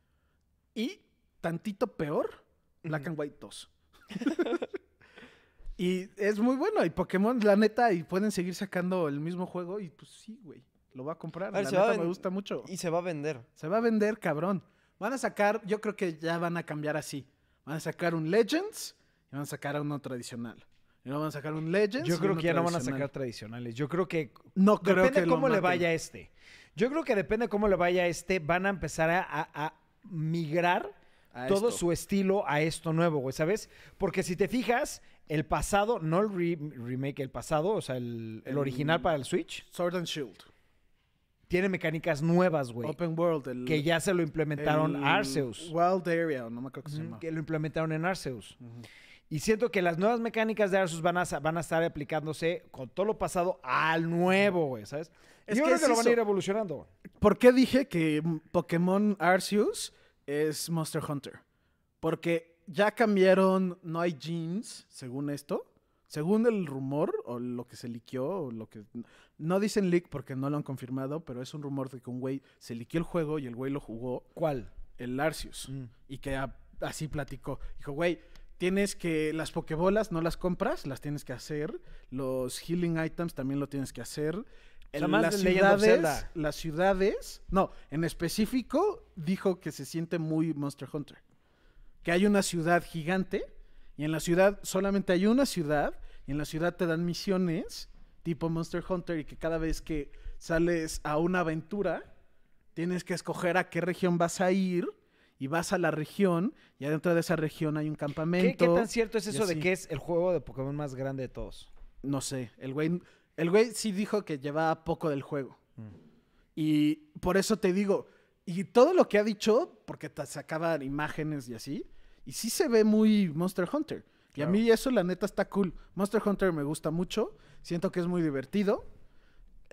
Y tantito peor, Black and White 2. y es muy bueno. Y Pokémon, la neta, y pueden seguir sacando el mismo juego. Y pues sí, güey. Lo voy a comprar. A ver, la va a neta me gusta mucho. Y se va a vender. Se va a vender, cabrón. Van a sacar, yo creo que ya van a cambiar así. Van a sacar un Legends y van a sacar uno tradicional. Y luego van a sacar un Legends. Yo creo que ya no van a sacar tradicionales. Yo creo que No creo depende que cómo le vaya a este. Yo creo que depende cómo le vaya a este, van a empezar a, a- a migrar A todo esto. su estilo a esto nuevo, güey, ¿sabes? Porque si te fijas, el pasado, no el re- remake, el pasado, o sea, el, el El- original para el Switch, Sword and Shield. tiene mecánicas nuevas, güey. Open World. El, Que ya se lo implementaron a Arceus. Wild Area, no me acuerdo cómo se llama. Que lo implementaron en Arceus. Ujú. Y siento que las nuevas mecánicas de Arceus van a, van a estar aplicándose con todo lo pasado al nuevo, güey, ¿sabes? Es Yo que creo es que lo van a ir evolucionando. ¿Por qué dije que Pokémon Arceus es Monster Hunter? Porque ya cambiaron, no hay jeans, según esto. Según el rumor, o lo que se liqueó, o lo que... No dicen leak porque no lo han confirmado, pero es un rumor de que un güey se liqueó el juego y el güey lo jugó, ¿Cuál? el Arceus. Mm. Y que a- así platicó. Dijo, güey, tienes que... Las Pokébolas no las compras, las tienes que hacer. Los healing items también lo tienes que hacer. más las ciudades, las ciudades, no, en específico dijo que se siente muy Monster Hunter. Que hay una ciudad gigante y en la ciudad solamente hay una ciudad y en la ciudad te dan misiones tipo Monster Hunter y que cada vez que sales a una aventura tienes que escoger a qué región vas a ir y vas a la región y adentro de esa región hay un ¿Qué, campamento. qué tan cierto es eso de que es el juego de Pokémon más grande de todos? No sé, el güey, el güey sí dijo que llevaba poco del juego. Y por eso te digo, y todo lo que ha dicho, porque te sacaban imágenes y así, y sí se ve muy Monster Hunter. Y a mí eso la neta está cool. Monster Hunter me gusta mucho, siento que es muy divertido.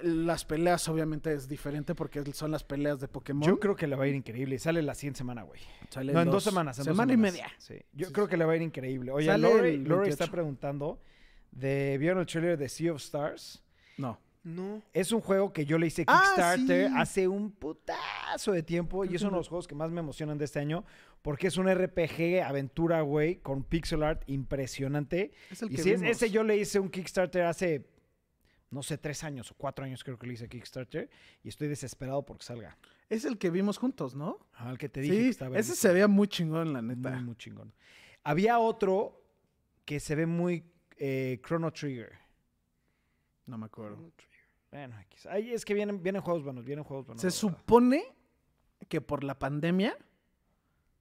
Las peleas obviamente es diferente porque son las peleas de Pokémon. Yo creo que le va a ir increíble. Sale la siguiente semana, güey. Sale No, en dos semanas. En dos semana y semanas. media. Sí. Yo Sí, creo sí. que le va a ir increíble. Oye, Sale Lori, está 28. preguntando de ¿vieron el trailer de Sea of Stars? No. No. Es un juego que yo le hice Ah, Kickstarter sí. hace un putazo de tiempo Creo y es uno de lo- los juegos que más me emocionan de este año porque es un RPG aventura, güey, con pixel art impresionante. Es el Y que si es ese, yo le hice un Kickstarter hace, no sé, tres años o cuatro años creo que le hice Kickstarter y estoy desesperado porque salga. Es el que vimos juntos, ¿no? Al que te dije que Sí, estaba ese se veía muy chingón, la neta. Muy, muy chingón. Había otro que se ve muy eh, Chrono Trigger. No me acuerdo. Bueno, X. Ay, es que vienen, vienen juegos buenos, vienen juegos buenos. Se supone que por la pandemia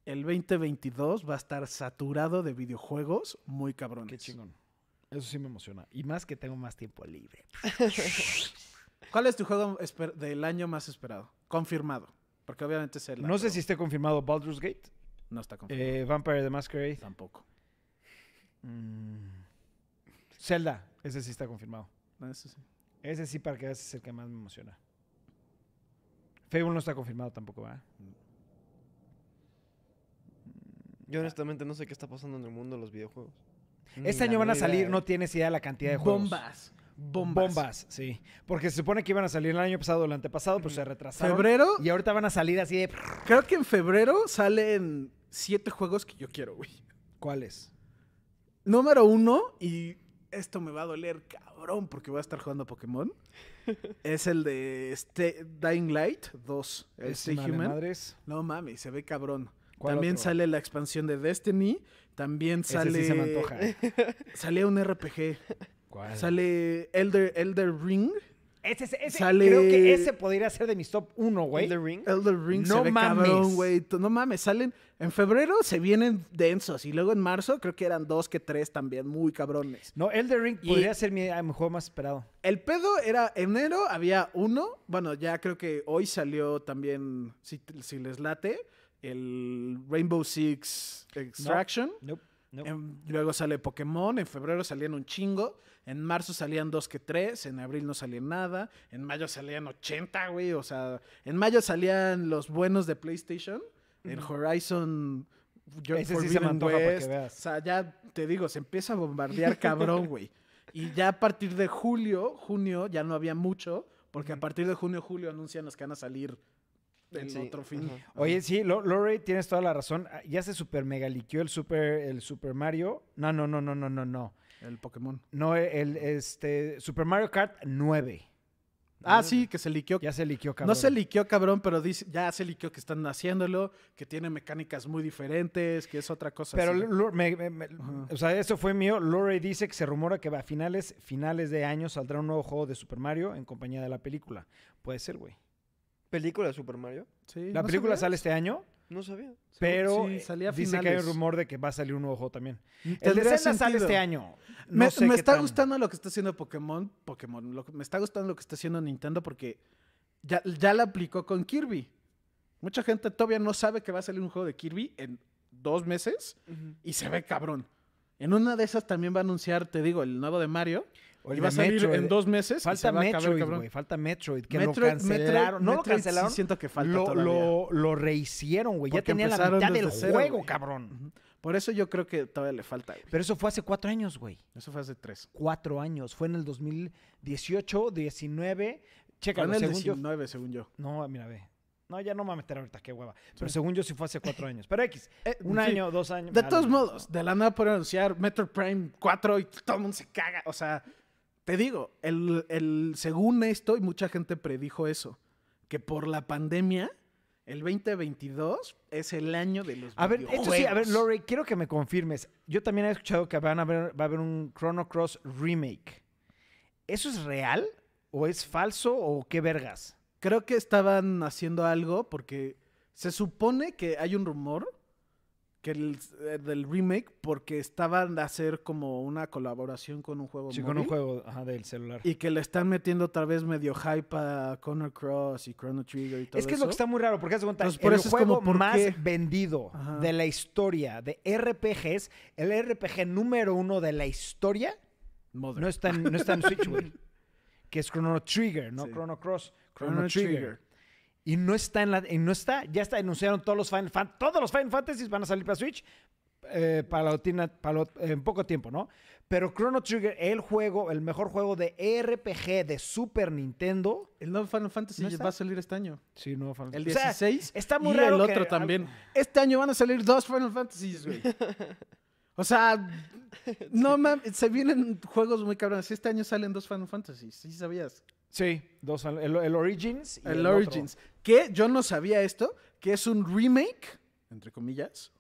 el 2022 va a estar saturado de videojuegos muy cabrones. Qué chingón. Eso sí me emociona. Y más que tengo más tiempo libre. ¿Cuál es tu juego del año más esperado? Confirmado. Porque obviamente es el. No sé si esté confirmado Baldur's Gate, No está confirmado. eh, Vampire the Masquerade, Tampoco. mm, Zelda. Ese sí está confirmado. No, eso sí. Ese sí, para que veas, es el que más me emociona. Fable no está confirmado tampoco, ¿verdad? Yo honestamente no sé qué está pasando en el mundo de los videojuegos. Este año van a salir, no tienes idea de la cantidad de juegos. Bombas. Bombas. Bombas, sí. Porque se supone que iban a salir el año pasado o el antepasado, pero se retrasaron. Febrero. Y ahorita van a salir así de... Creo que en febrero salen siete juegos que yo quiero, güey. ¿Cuáles? Número uno, y esto me va a doler cabrón porque voy a estar jugando Pokémon. es el de Stay- Dying Light 2. el Stay Human. madres. No mames, se ve cabrón. ¿Cuál También otro? sale la expansión de Destiny. También Ese sale. sí se me antoja. Sale un RPG. ¿Cuál? Sale Elder, Elder Ring. Ese, ese, ese- Sale- Creo que ese podría ser de mis top 1, güey. Elden Ring. Elder Ring No se ve mames. cabrón, güey. No mames, salen. En febrero se vienen densos. Y luego en marzo creo que eran dos que tres también, muy cabrones. No, Elder Ring Y- podría ser mi, mi juego más esperado. El pedo era enero, había uno. Bueno, ya creo que hoy salió también, si, si les late, el Rainbow Six Extraction. Nope, nope. En- luego sale Pokémon. En febrero salían un chingo. En marzo salían dos que tres. En abril no salía nada. En mayo salían 80, güey. O sea, en mayo salían los buenos de PlayStation. El Horizon. Yo- Ese sí se me para que veas. O sea, ya te digo, se empieza a bombardear cabrón, güey. Y ya a partir de julio, junio, ya no había mucho. Porque a partir de junio, julio anuncian los que van a salir el Sí, otro fin. ajá. Oye, sí, Lo- Lorray, tienes toda la razón. Ah, Ya se super mega liqueó el Super, el Super Mario. No, no, no, no, no, no, no. El Pokémon. No, el este Super Mario Kart 9. Ah, sí, que se liqueó Ya se liqueó, cabrón. No se liqueó, cabrón, pero dice, ya se liqueó que están haciéndolo, que tiene mecánicas muy diferentes, que es otra cosa. Pero, así. Me- me- me- Ajá. o sea, eso fue mío. Lorray dice que se rumora que a finales, finales de año saldrá un nuevo juego de Super Mario en compañía de la película. Puede ser, güey. ¿Película de Super Mario? Sí, La ¿no película sabías? sale este año, No sabía. pero sí, salía dice que hay un rumor de que va a salir un nuevo juego también. El de Zelda sale este año. Me, No sé me qué está tan- gustando lo que está haciendo Pokémon. Pokémon. lo que- me está gustando lo que está haciendo Nintendo porque ya, ya la aplicó con Kirby. Mucha gente todavía no sabe que va a salir un juego de Kirby en dos meses y se ve cabrón. En una de esas también va a anunciar, te digo, el nuevo de Mario. Y va a salir Metroid. en dos meses. Falta Metroid, güey. Falta Metroid, que Metroid- lo cancelaron. Metroid- no lo sí cancelaron. siento que falta lo, todavía. lo, lo rehicieron, güey. Ya tenía la mitad del cero, juego, cabrón. Por eso yo creo que todavía le falta, güey. Pero eso fue hace cuatro años, güey. Eso fue hace tres. Cuatro años. Fue en el 2018, 19. Fue Chécalo, en el según yo. 19, según yo. No, mira, ve. No, ya no me voy a meter ahorita, qué hueva. Pero según yo sí fue hace cuatro años. Pero X, Eh, un sí. año, dos años. De vale, todos modos, de la nada pueden anunciar Metro Prime 4 y todo el mundo se caga. O sea, te digo, el, el, según esto, y mucha gente predijo eso, que por la pandemia, el 2022 es el año de los A ver, esto sí, a ver. Lori, quiero que me confirmes. Yo también he escuchado que van a ver, va a haber un Chrono Cross remake. ¿Eso es real? ¿O es falso? ¿O qué vergas? Creo que estaban haciendo algo porque se supone que hay un rumor que el, eh, del remake porque estaban a hacer como una colaboración con un juego Sí, con un juego ajá, del celular. Y que le están metiendo otra vez medio hype a Chrono Cross y Chrono Trigger y todo Es que es lo eso. que está muy raro, porque haz cuenta, Entonces, por el eso es juego como, ¿por más qué? vendido Ajá. de la historia de RPGs, el RPG número uno de la historia, Mother. no está en, no está en Switch, güey. Que es Chrono Trigger, no Sí. Chrono Cross, Chrono, Chrono Trigger. Trigger. Y no está en la, y no está, ya está, anunciaron todos los Final Fan- todos los Final Fantasy van a salir para Switch eh, para para lo- en poco tiempo, ¿no? Pero Chrono Trigger, el juego, el mejor juego de RPG de Super Nintendo. El nuevo Final Fantasy va a salir este año. Sí, no, Final El o sea, 16 está muy y raro el que- otro también. Este año van a salir dos Final Fantasies, güey. O sea, no mames, se vienen juegos muy cabrones. Este año salen dos Final Fantasies, ¿sí sabías? Sí, dos, el, el Origins y El, el, otro. Que yo no sabía esto, que es un remake, entre comillas,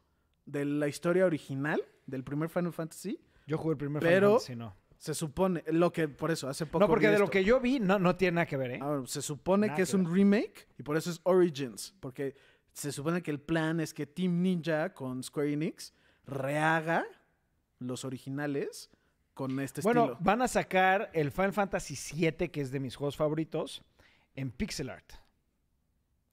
de la historia original del primer Final Fantasy. Yo jugué el primer Pero- Final Fantasy, no. Se supone, lo que por eso hace poco. No, porque de lo que yo vi no, no tiene nada que ver, ¿eh? Ah, se supone Nada que es un remake y por eso es Origins. Porque se supone que el plan es que Team Ninja con Square Enix rehaga los originales con este bueno, estilo. van a sacar el Final Fantasy VII, que es de mis juegos favoritos, en pixel art.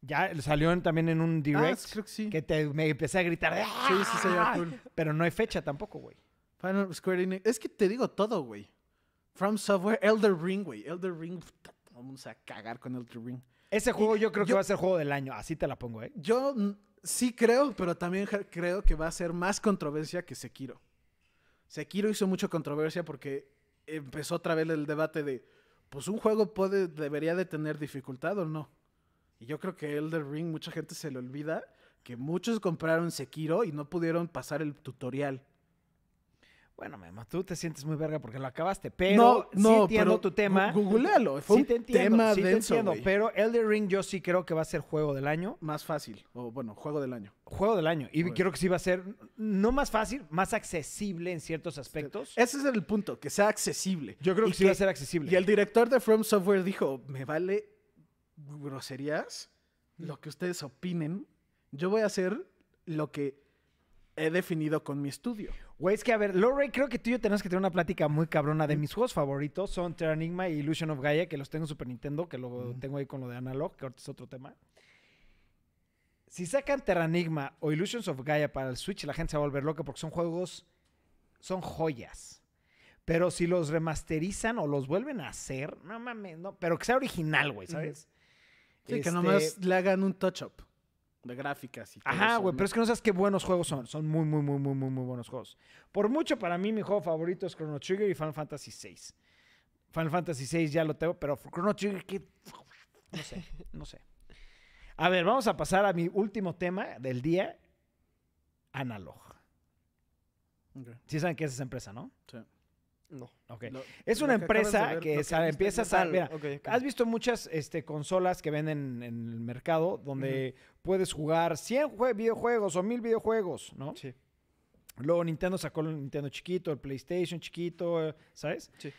Ya salió en- también en un Ah, direct creo que sí. que te, me empecé a gritar. Sí, sí, se ¡Ah! cool. Pero no hay fecha tampoco, güey. Final Square Enix. Es que te digo todo, güey. From Software, Elder Ring, güey. Elder Ring, puta, vamos a cagar con Elder Ring. Ese juego yo creo que yo- va a ser juego del año. Así te la pongo, ¿eh? Yo mm, sí creo, pero también ja- creo que va a ser más controversia que Sekiro. Sekiro hizo mucha controversia porque empezó otra vez el debate de, pues un juego puede, debería de tener dificultad o no. Y yo creo que Elder Ring, mucha gente se le olvida que muchos compraron Sekiro y no pudieron pasar el tutorial. Bueno, Memo, tú te sientes muy verga porque lo acabaste. Pero sí entiendo tu tema. Googlealo, fue sí un te entiendo, tema sí te denso, entiendo. güey. Pero Elder Ring yo sí creo que va a ser juego del año. Más fácil, o bueno, juego del año. Juego del año. Y creo que sí va a ser no más fácil, más accesible en ciertos aspectos. Ese es el punto, que sea accesible. Yo creo Y que sí va a ser accesible. Y el director de From Software dijo, me vale groserías, lo que ustedes opinen, yo voy a hacer lo que he definido con mi estudio. Güey, es que a ver, Lorray, creo que tú y yo tenemos que tener una plática muy cabrona. De mis juegos favoritos son Terra Enigma y Illusion of Gaia, que los tengo en Super Nintendo, que lo tengo ahí con lo de Analog, que ahorita es otro tema. Si sacan Terra Enigma o Illusions of Gaia para el Switch, la gente se va a volver loca porque son juegos, son joyas. Pero si los remasterizan o los vuelven a hacer, no mames, no, pero que sea original, güey, ¿sabes? Sí, que Este, nomás le hagan un touch-up de gráficas y todo Ajá, güey, pero es que no sabes qué buenos juegos son. Son muy, muy, muy, muy, muy, muy buenos juegos. Por mucho, para mí, mi juego favorito es Chrono Trigger y Final Fantasy VI. Final Fantasy VI ya lo tengo, pero Chrono Trigger, ¿qué? No sé, no sé. A ver, vamos a pasar a mi último tema del día. Analog. Ok, Sí saben qué es esa empresa, ¿no? sí. No. Ok. Lo- Es una que empresa ver, que, viste empiezas a... Mira. ¿Has visto muchas este, consolas que venden en el mercado donde puedes jugar 100 jue- videojuegos o 1000 videojuegos, ¿no? Sí. Luego Nintendo sacó el Nintendo chiquito, el PlayStation chiquito, ¿sabes? Sí.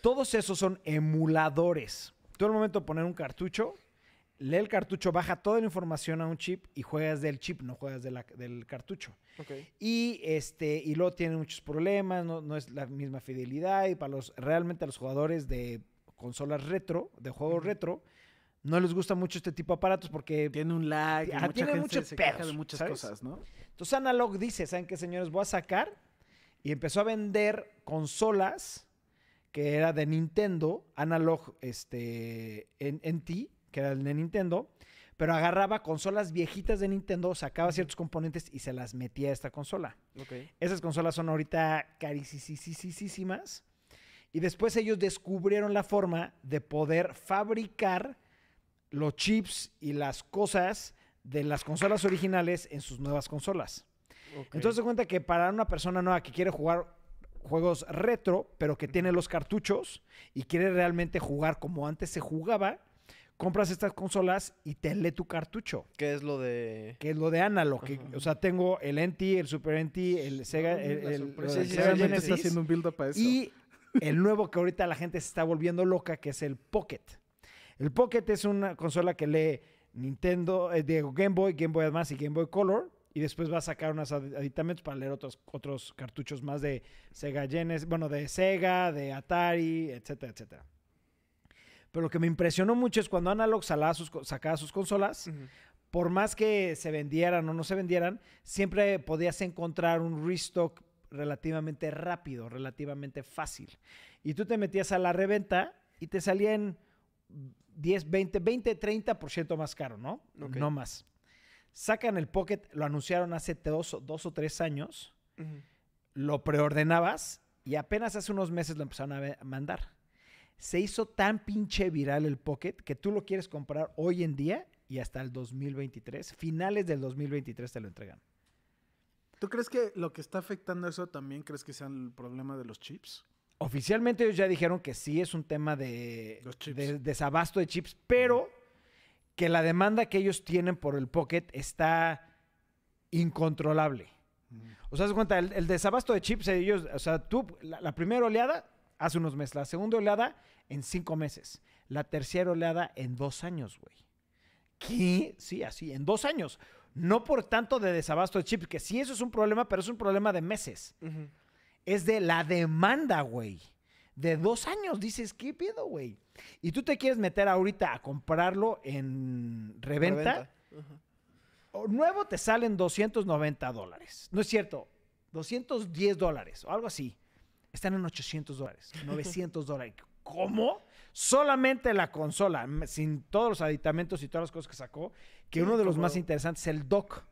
Todos esos son emuladores. Tú al momento de poner un cartucho, lee el cartucho, baja toda la información a un chip y juegas del chip, no juegas de la- del cartucho. Ok. Y este y luego tiene muchos problemas, no, no es la misma fidelidad y para los realmente a los jugadores de consolas retro, de juegos retro, no les gusta mucho este tipo de aparatos porque Tiene un lag, y Ah, mucha tiene gente muchos se queja pedos, de muchas ¿sabes? cosas, ¿no? Entonces Analog dice, ¿saben qué, señores? Voy a sacar y empezó a vender consolas que era de Nintendo, Analog este, en, NT, que era el de Nintendo, pero agarraba consolas viejitas de Nintendo, sacaba ciertos componentes y se las metía a esta consola. Esas consolas son ahorita carísimas. Y después ellos descubrieron la forma de poder fabricar los chips y las cosas de las consolas originales en sus nuevas consolas. Entonces se cuenta que para una persona nueva que quiere jugar juegos retro, pero que tiene los cartuchos y quiere realmente jugar como antes se jugaba, compras estas consolas y te lee tu cartucho ¿Qué es lo de...? que es lo de analog. que- o sea, tengo el NT, el Super NT, el Sega, No, el, el- sí, sí, está haciendo un build-up a eso. y el nuevo que ahorita la gente se está volviendo loca, que es el Pocket. El Pocket es una consola que lee Nintendo, eh, de Game Boy, Game Boy Advance y Game Boy Color. Y después va a sacar unos adi- aditamentos para leer otros, otros cartuchos más de Sega Genesis, bueno, de Sega, de Atari, etcétera, etcétera. Pero lo que me impresionó mucho es cuando Analog sacaba sus, sacaba sus consolas, por más que se vendieran o no se vendieran, siempre podías encontrar un restock relativamente rápido, relativamente fácil. Y tú te metías a la reventa y te salían 10, 20, 20, 30% más caro, ¿no? No más. Sacan el Pocket, lo anunciaron hace dos, dos o tres años, lo preordenabas y apenas hace unos meses lo empezaron a mandar. Se hizo tan pinche viral el Pocket que tú lo quieres comprar hoy en día y hasta el 2023, finales del 2023 te lo entregan. ¿Tú crees que lo que está afectando eso también crees que sea el problema de los chips? Oficialmente ellos ya dijeron que sí es un tema de, desabasto de chips, pero que la demanda que ellos tienen por el Pocket está incontrolable. O sea, de cuenta, el, el desabasto de chips, ellos, o sea, tú, la, la primera oleada hace unos meses. La segunda oleada en cinco meses. La tercera oleada en dos años, güey. ¿Qué? Sí, así, en dos años. No por tanto de desabasto de chips, que sí eso es un problema, pero es un problema de meses. Es de la demanda, güey. De dos años. Dices, ¿qué pedo, güey? Y tú te quieres meter ahorita a comprarlo en reventa. O nuevo te salen 290 dólares. No es cierto, 210 dólares o algo así. Están en 800 dólares, 900 dólares. ¿Cómo? Solamente la consola, sin todos los aditamentos y todas las cosas que sacó, que uno de los más interesantes es el dock.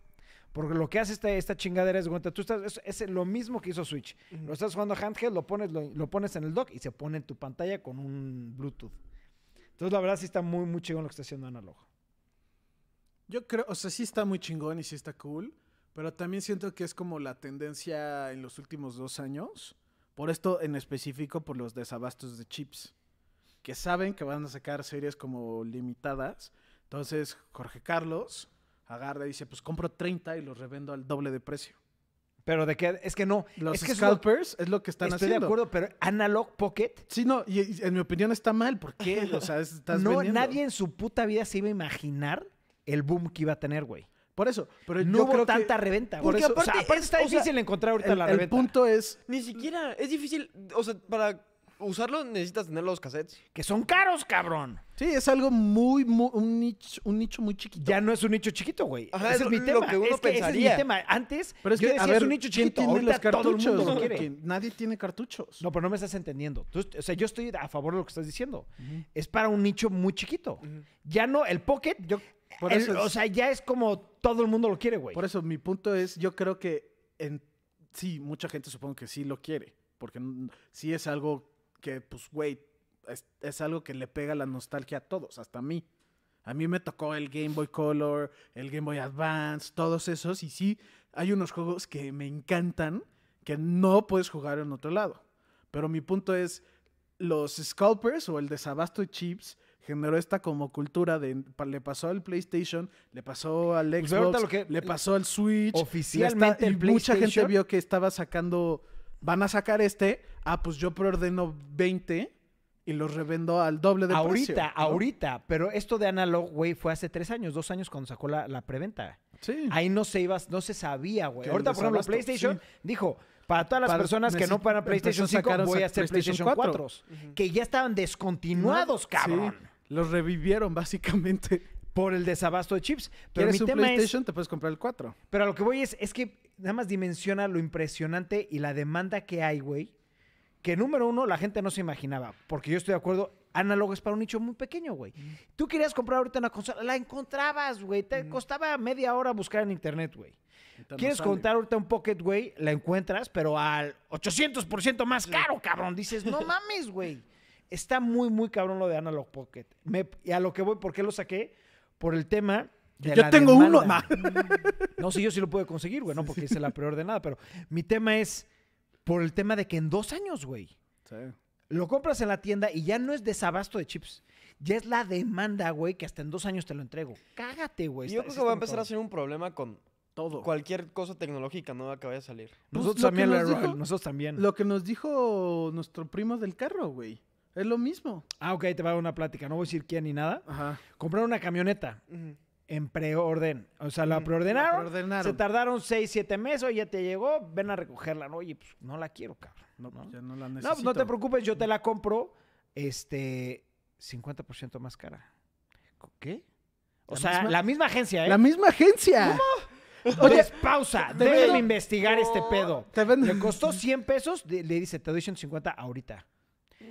Porque lo que hace esta, esta chingadera es, cuenta, tú estás, es, es lo mismo que hizo Switch. Lo estás jugando handheld, lo pones, lo, lo pones en el dock y se pone en tu pantalla con un Bluetooth. Entonces, la verdad sí está muy, muy chingón lo que está haciendo Analog. Yo creo, o sea, sí está muy chingón y sí está cool, pero también siento que es como la tendencia en los últimos dos años, por esto en específico por los desabastos de chips, que saben que van a sacar series como limitadas. Entonces, Jorge Carlos agarra y dice, pues compro 30 y los revendo al doble de precio. Pero de qué, es que no. Los es que eso es lo- scalpers es lo que están Estoy haciendo. de acuerdo, pero Analog Pocket, Sí, no, y, y en mi opinión está mal. ¿Por qué? O sea, es- estás no, vendiendo. nadie en su puta vida se iba a imaginar el boom que iba a tener, güey. Por eso. Pero No yo hubo creo tanta que reventa. por güey. eso- o sea, aparte es- está o sea, difícil encontrar ahorita el, la el reventa. punto es Ni siquiera, es difícil, o sea, para usarlo necesitas tener los cassettes. Que son caros, cabrón. Sí, es algo muy, muy- un, nicho, un nicho muy chiquito. Ya no es un nicho chiquito, güey. Ajá, ese es es mi lo tema. que uno es que ese es mi pensaría. tema. Antes, Pero es yo que, decía, a ver, es un nicho ¿quién chiquito. tiene todo el mundo quiere. Nadie tiene cartuchos. No, pero no me estás entendiendo. Tú- o sea, yo estoy a favor de lo que estás diciendo. Es para un nicho muy chiquito. Ya no, el Pocket, Yo, por el- eso es- o sea, ya es como todo el mundo lo quiere, güey. Por eso mi punto es, yo creo que en, sí, mucha gente supongo que sí lo quiere, porque sí es algo que, pues, güey, es, es algo que le pega la nostalgia a todos, hasta a mí. A mí me tocó el Game Boy Color, el Game Boy Advance, todos esos, y sí, hay unos juegos que me encantan que no puedes jugar en otro lado. Pero mi punto es, los scalpers o el desabasto de chips generó esta como cultura de le pasó al PlayStation, le pasó al Pues Xbox, ahorita lo que- le pasó al Switch, Oficialmente el y mucha gente vio que estaba sacando van a sacar este, ah pues yo preordeno 20 y los revendo al doble de ahorita, precio. ¿no? ahorita. Pero esto de Analog, güey, fue hace tres años, dos años cuando sacó la, la preventa. Sí. Ahí no se iba, no se sabía, güey. Ahorita, por ejemplo, PlayStation sí. dijo, para todas las Para- personas que no pagan PlayStation empezó a 5, sacar voy a hacer PlayStation PlayStation 4. Que ya estaban descontinuados, Sí, cabrón. Los revivieron básicamente. Por el desabasto de chips. Pero mi ¿Quieres un tema es... PlayStation? Te puedes comprar el 4. Pero a lo que voy es, es que nada más dimensiona lo impresionante y la demanda que hay, güey. Que número uno, la gente no se imaginaba. Porque yo estoy de acuerdo, análogo es para un nicho muy pequeño, güey. Tú querías comprar ahorita una consola, la encontrabas, güey. Te costaba media hora buscar en internet, güey. Quieres contar ahorita un Pocket, güey, la encuentras, pero al 800% más caro, cabrón. Dices, no mames, güey. Está muy, muy cabrón lo de Analog Pocket. Me- y a lo que voy, ¿por qué lo saqué? Por el tema de Yo la tengo uno. demanda. No, sí, yo sí lo puedo conseguir, güey, no porque hice la preordenada, pero mi tema es por el tema de que en dos años, güey, Sí. lo compras en la tienda y ya no es desabasto de chips. Ya es la demanda, güey, que hasta en dos años te lo entrego. Cágate, güey. Yo está- creo que va a empezar a ser un problema con Todo. cualquier cosa tecnológica nueva que vaya a salir. Nosotros Pues, lo que también, nos dijo- nosotros también. Lo que nos dijo nuestro primo del carro, güey. Es lo mismo. Ah, ok, te va a dar una plática. No voy a decir quién ni nada. Ajá. Compraron una camioneta en preorden. O sea, la preordenaron. preordenaron. Se tardaron 6, 7 meses. Oye, ya te llegó. Ven a recogerla. No, oye, pues no la quiero, cabrón. No, ¿no? pues ya no la No, necesito. pues no te preocupes, yo te la compro este 50% más cara. ¿Qué? O La sea, misma- la misma agencia, ¿eh? La misma agencia. Oye, pausa, vendo- investigar este pedo. Te venden. Le costó 100 pesos, le dice, te doy 150 ahorita.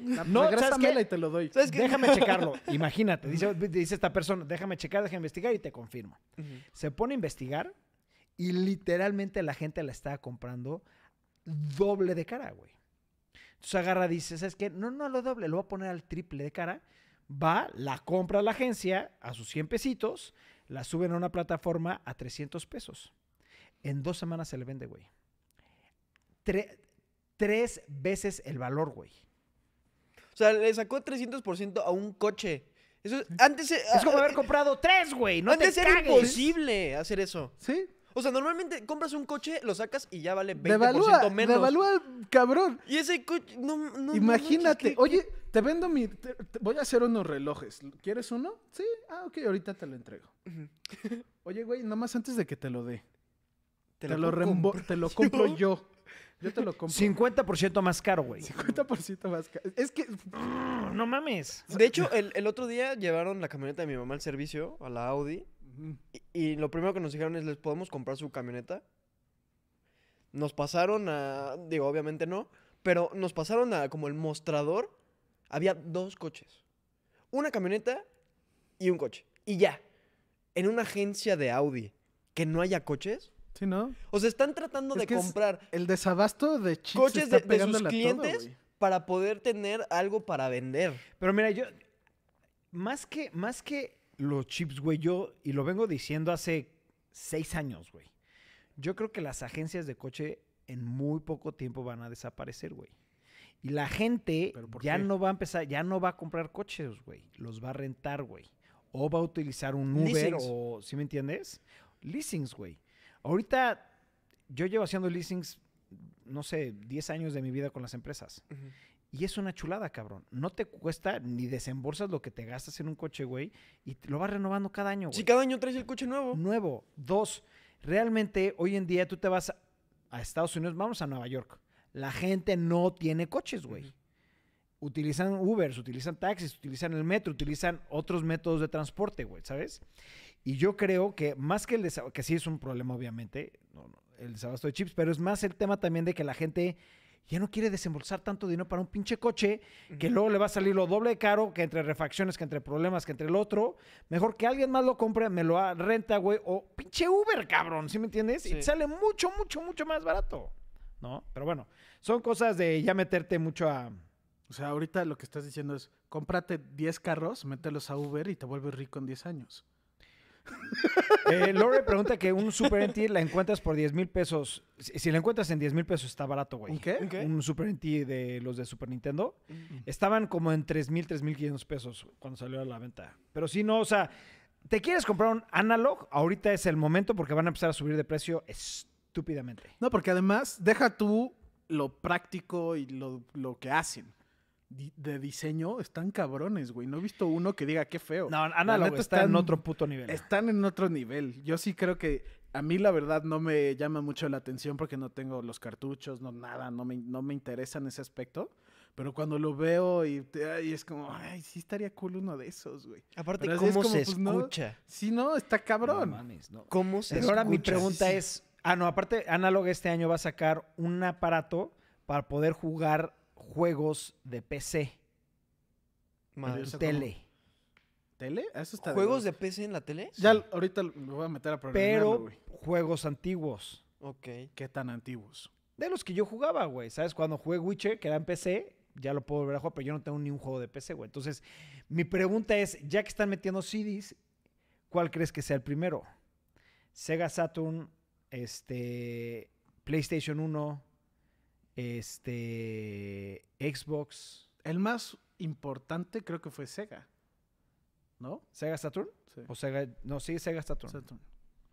No, No, ¿sabes regrésamela qué? y te lo doy. ¿Sabes qué? Déjame checarlo. Imagínate, dice, dice esta persona, déjame checar, déjame investigar y te confirmo. Se pone a investigar y literalmente la gente la está comprando doble de cara, güey. Entonces agarra, dice, ¿sabes qué? No, no lo doble, lo voy a poner al triple de cara. Va, la compra a la agencia a sus 100 pesitos, la suben a una plataforma a 300 pesos. En dos semanas se le vende, güey. Tre- tres veces el valor, güey. O sea, le sacó 300% a un coche. Eso es- antes, e- Es como a- haber comprado tres, güey. No te antes era cagues. imposible hacer eso. Sí. O sea, normalmente compras un coche, lo sacas y ya vale 20% Devalúa, menos. devalúa, cabrón. Y ese coche, no, no, no Imagínate, ¿qué- oye, te vendo mi. te- te- voy a hacer unos relojes. ¿Quieres uno? Sí, ah, ok, ahorita te lo entrego. Oye, güey, nomás antes de que te lo dé. Te, lo, comprar te lo compro yo? Yo. Te lo compro. 50% más caro, güey. 50% más caro. Es que. No mames. De hecho, el, el otro día llevaron la camioneta de mi mamá al servicio, a la Audi. Y, y lo primero que nos dijeron es, ¿les podemos comprar su camioneta? Nos pasaron a... Digo, obviamente no. Pero nos pasaron a como el mostrador. Había dos coches. Una camioneta y un coche. Y ya. En una agencia de Audi. Que no haya coches. Sí, ¿no? O sea, están tratando Es de que comprar El desabasto de chips coches está de, de sus todo, clientes para poder tener algo para vender. Pero mira, yo. Más que, más que los chips, güey, yo. Y lo vengo diciendo hace seis años, güey. Yo creo que las agencias de coche en muy poco tiempo van a desaparecer, güey. Y la gente ¿Pero por ya qué? no va a empezar, ya no va a comprar coches, güey. Los va a rentar, güey. O va a utilizar un Uber Leasings. o, ¿sí me entiendes? Leasings, güey. Ahorita yo llevo haciendo leasings, no sé, 10 años de mi vida con las empresas. Y es una chulada, cabrón. No te cuesta ni desembolsas lo que te gastas en un coche, güey. Y te lo vas renovando cada año, güey. Si cada año traes el coche nuevo. Nuevo. Dos, realmente hoy en día tú te vas a, a Estados Unidos, vamos a Nueva York. La gente no tiene coches, güey. Utilizan Ubers, utilizan taxis, utilizan el metro, utilizan otros métodos de transporte, güey, ¿sabes? Y yo creo que más que el desabasto, que sí es un problema, obviamente, no, no, el desabasto de chips, pero es más el tema también de que la gente ya no quiere desembolsar tanto dinero para un pinche coche que luego le va a salir lo doble de caro, que entre refacciones, que entre problemas, que entre el otro. Mejor que alguien más lo compre, me lo renta, güey, o pinche Uber, cabrón, ¿sí me entiendes? Y Sí. sale mucho, mucho, mucho más barato, ¿no? Pero bueno, son cosas de ya meterte mucho a... O sea, ahorita lo que estás diciendo es, cómprate 10 carros, mételos a Uber y te vuelves rico en 10 años. Eh, Lore pregunta que un Super NT la encuentras por 10 mil pesos. Si, si la encuentras en 10 mil pesos está barato, güey. ¿Un qué? ¿Un qué? Un Super NT de los de Super Nintendo. Estaban como en 3 mil, 3 mil 500 pesos cuando salió a la venta. Pero si no, o sea, ¿te quieres comprar un analog? Ahorita es el momento porque van a empezar a subir de precio estúpidamente. No, porque además, deja tú lo práctico y lo, lo que hacen. Di- De diseño están cabrones, güey. No he visto uno que diga qué feo. No, neta está en están- otro puto nivel. Están en otro nivel. Yo sí creo que a mí la verdad no me llama mucho la atención porque no tengo los cartuchos, no nada, no me, no me interesa en ese aspecto. Pero cuando lo veo y, ay, es como, ay, sí estaría cool uno de esos, güey. Aparte, Pero así es ¿cómo como, se pues, no. escucha? Sí, no, está No cabrón. mames, no. ¿Cómo se Pero ahora mi escucha? pregunta es, ah, no, aparte, Analog este año va a sacar un aparato para poder jugar juegos de PC, Madre. Tele. ¿Tele? Eso está ¿Juegos de PC en la tele? Ya ahorita lo- me voy a meter a Pero güey. juegos antiguos. Ok. ¿Qué tan antiguos? De los que yo jugaba, güey. ¿Sabes? Cuando jugué Witcher, que era en PC, ya lo puedo volver a jugar, pero yo no tengo ni un juego de PC, güey. Entonces, mi pregunta es, ya que están metiendo CDs, ¿cuál crees que sea el primero? Sega Saturn, este, PlayStation 1, este, Xbox, El más importante creo que fue Sega. ¿No? Sega Saturn Sí. o Sega, no, sí, Sega Saturn. Saturn.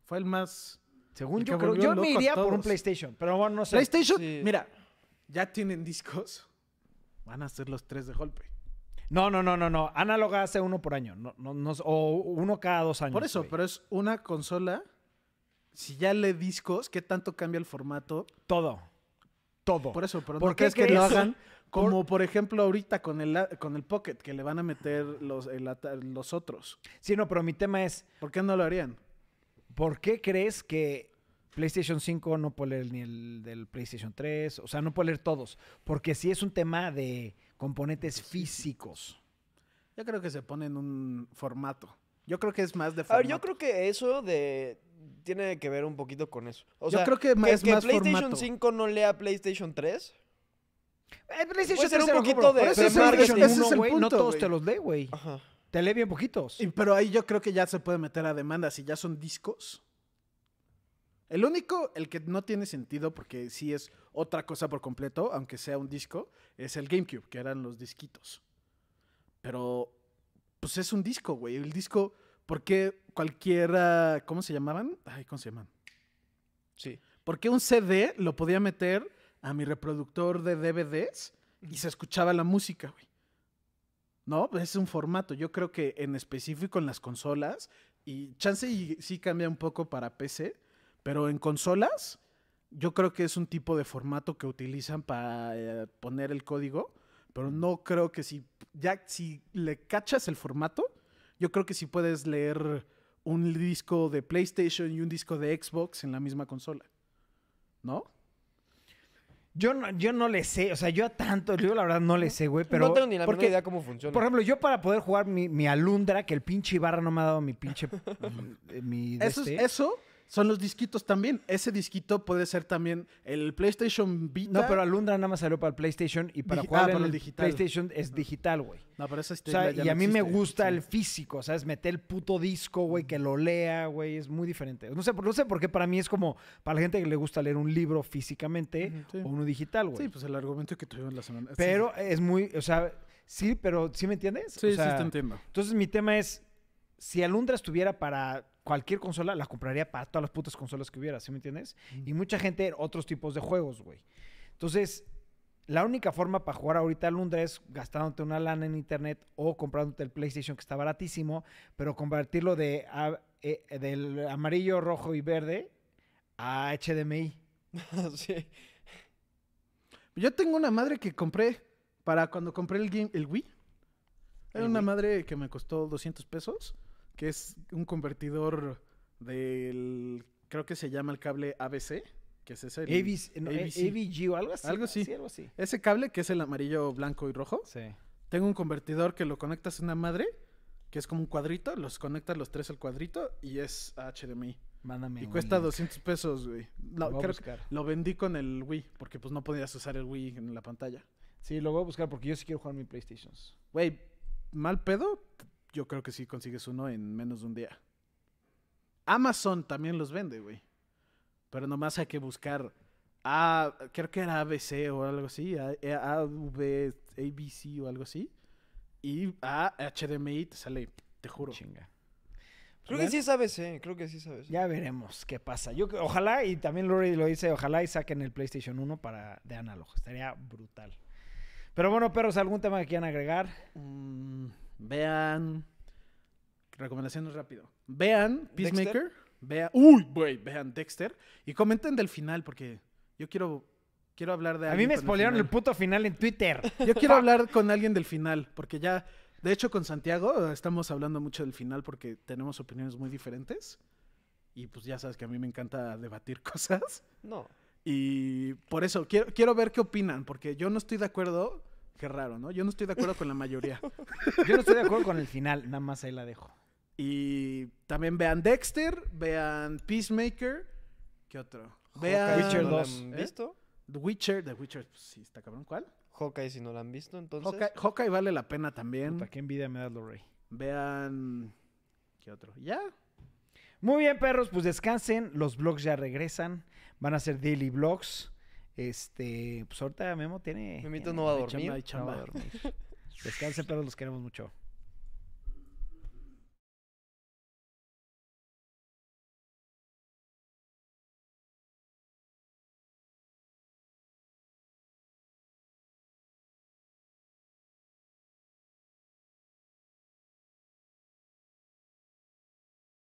Fue el más... Según el yo creo, yo me iría por un. PlayStation, pero bueno, no sé. PlayStation, Sí. mira, ya tienen discos. Van a ser los tres de golpe. No, no, no, no, no. Análoga hace uno por año, no, no, no- o uno cada dos años. Por eso, güey. pero es una consola. Si ya le discos, ¿qué tanto cambia el formato? todo, todo. Por eso, pero ¿Por ¿no qué crees que lo hagan como, por ejemplo, ahorita con el, con el Pocket, que le van a meter los, el los otros? Sí, no, pero mi tema es, ¿Por qué no lo harían? ¿por qué crees que PlayStation 5 no puede leer ni el del PlayStation 3? O sea, no puede leer todos. Porque sí es un tema de componentes físicos. Yo creo que se pone en un formato. Yo creo que es más de A formato. ver, yo creo que eso de tiene que ver un poquito con eso. O Yo sea, creo que ma- es que más PlayStation formato. 5 no lea PlayStation 3. El PlayStation Puede ser 3 un poquito de- pero ese es el- PlayStation ese es 1, el güey, no punto, todos te los lee, güey. Ajá. Te lee bien poquitos. Y- pero ahí yo creo que ya se puede meter a demanda si ya son discos. El único, el que no tiene sentido, porque sí es otra cosa por completo, aunque sea un disco, es el GameCube, que eran los disquitos. Pero, pues es un disco, güey. El disco, ¿por qué cualquiera, ¿cómo se llamaban? Ay, ¿cómo se llaman? Sí. Porque un CD lo podía meter a mi reproductor de DVDs y se escuchaba la música, güey. No, pues es un formato. Yo creo que en específico en las consolas, y chance y sí cambia un poco para PC, pero en consolas, yo creo que es un tipo de formato que utilizan para eh, poner el código, pero no creo que si ya si le cachas el formato, yo creo que sí puedes leer un disco de PlayStation y un disco de Xbox en la misma consola. ¿No? Yo no, yo no le sé, o sea, yo a tanto, yo la verdad no le sé, güey, pero... no tengo ni la porque, menor idea cómo funciona. Por ejemplo, yo para poder jugar mi, mi Alundra, que el pinche Ibarra no me ha dado mi pinche... mi de Eso, es- este. eso son los disquitos también. Ese disquito puede ser también el PlayStation Vita. No, pero Alundra nada más salió para el PlayStation y para Digi- jugar ah, en para el digital. PlayStation es digital, güey. No, pero esa O sea, ya y no a mí me existe. gusta Sí. el físico, ¿sabes? Meter el puto disco, güey, que lo lea, güey, es muy diferente. No sé, por- no sé por qué para mí es como para la gente que le gusta leer un libro físicamente sí. o uno digital, güey. Sí, pues el argumento que tuvimos la semana. sí. pero es muy, o sea, sí, pero ¿sí me entiendes? Sí, O sí, sea, te entiendo. Entonces mi tema es, si Alundra estuviera para cualquier consola, la compraría para todas las putas consolas que hubiera, ¿sí me entiendes? Y mucha gente, otros tipos de juegos, güey. Entonces, la única forma para jugar ahorita Alundra es gastándote una lana en internet o comprándote el PlayStation que está baratísimo, pero convertirlo de a- eh, del amarillo, rojo y verde a HDMI. sí. Yo tengo una madre que compré para cuando compré el, game, el Wii. Era ¿El una Wii? madre que me costó 200 pesos, que es un convertidor del, creo que se llama el cable ABC, que es ese. el- ABC, no, ABC. AVG o algo así. Algo así. Sí, algo así. Ese cable que es el amarillo, blanco y rojo. Sí. Tengo un convertidor que lo conectas a una madre, que es como un cuadrito, los conectas los tres al cuadrito y es HDMI. Mándame Y cuesta link. 200 pesos, güey. Lo a creo que buscar. lo vendí con el Wii, porque pues no podías usar el Wii en la pantalla. Sí, lo voy a buscar porque yo sí quiero jugar mi PlayStation. Güey, mal pedo, yo creo que sí consigues uno en menos de un día. Amazon también los vende, güey. Pero nomás hay que buscar A, creo que era ABC o algo así, A- AV, ABC o algo así. Y a HDMI te sale, te juro. Chinga. Creo que sí es ABC, creo que sí es ABC. Ya veremos qué pasa. Yo ojalá, y también Lori lo dice, ojalá y saquen el PlayStation 1 para de análogo. Estaría brutal. Pero bueno, perros, ¿algún tema que quieran agregar? Mm, vean. Recomendaciones rápido. Vean Peacemaker. Vean. Uy, güey, vean Dexter. Y comenten del final, porque yo quiero. Quiero hablar de A mí me spoilearon el final. puto final en Twitter. Yo quiero hablar con alguien del final, porque ya. De hecho, con Santiago eh, estamos hablando mucho del final porque tenemos opiniones muy diferentes. Y pues ya sabes que a mí me encanta debatir cosas. No. Y por eso quiero, quiero ver qué opinan, porque yo no estoy de acuerdo. Qué raro, ¿no? Yo no estoy de acuerdo con la mayoría. Yo no estoy de acuerdo con el final, nada más ahí la dejo. Y también vean Dexter, vean Peacemaker. ¿Qué otro? Vean Hawkeye, Witcher si no la 2, han ¿eh? visto? The Witcher. The Witcher, pues, sí, está cabrón. ¿Cuál? Hawkeye, si no la han visto, entonces. Hawkeye, Hawkeye vale la pena también. Puta, qué envidia me das, Lorray. Vean. ¿Qué otro? ¿Ya? Muy bien, perros, pues descansen. Los vlogs ya regresan. Van a ser daily vlogs. Este, pues ahorita Memo tiene. Memito no va a dormir. chamba, hay no chamba. va a dormir. Descansen, perros, los queremos mucho.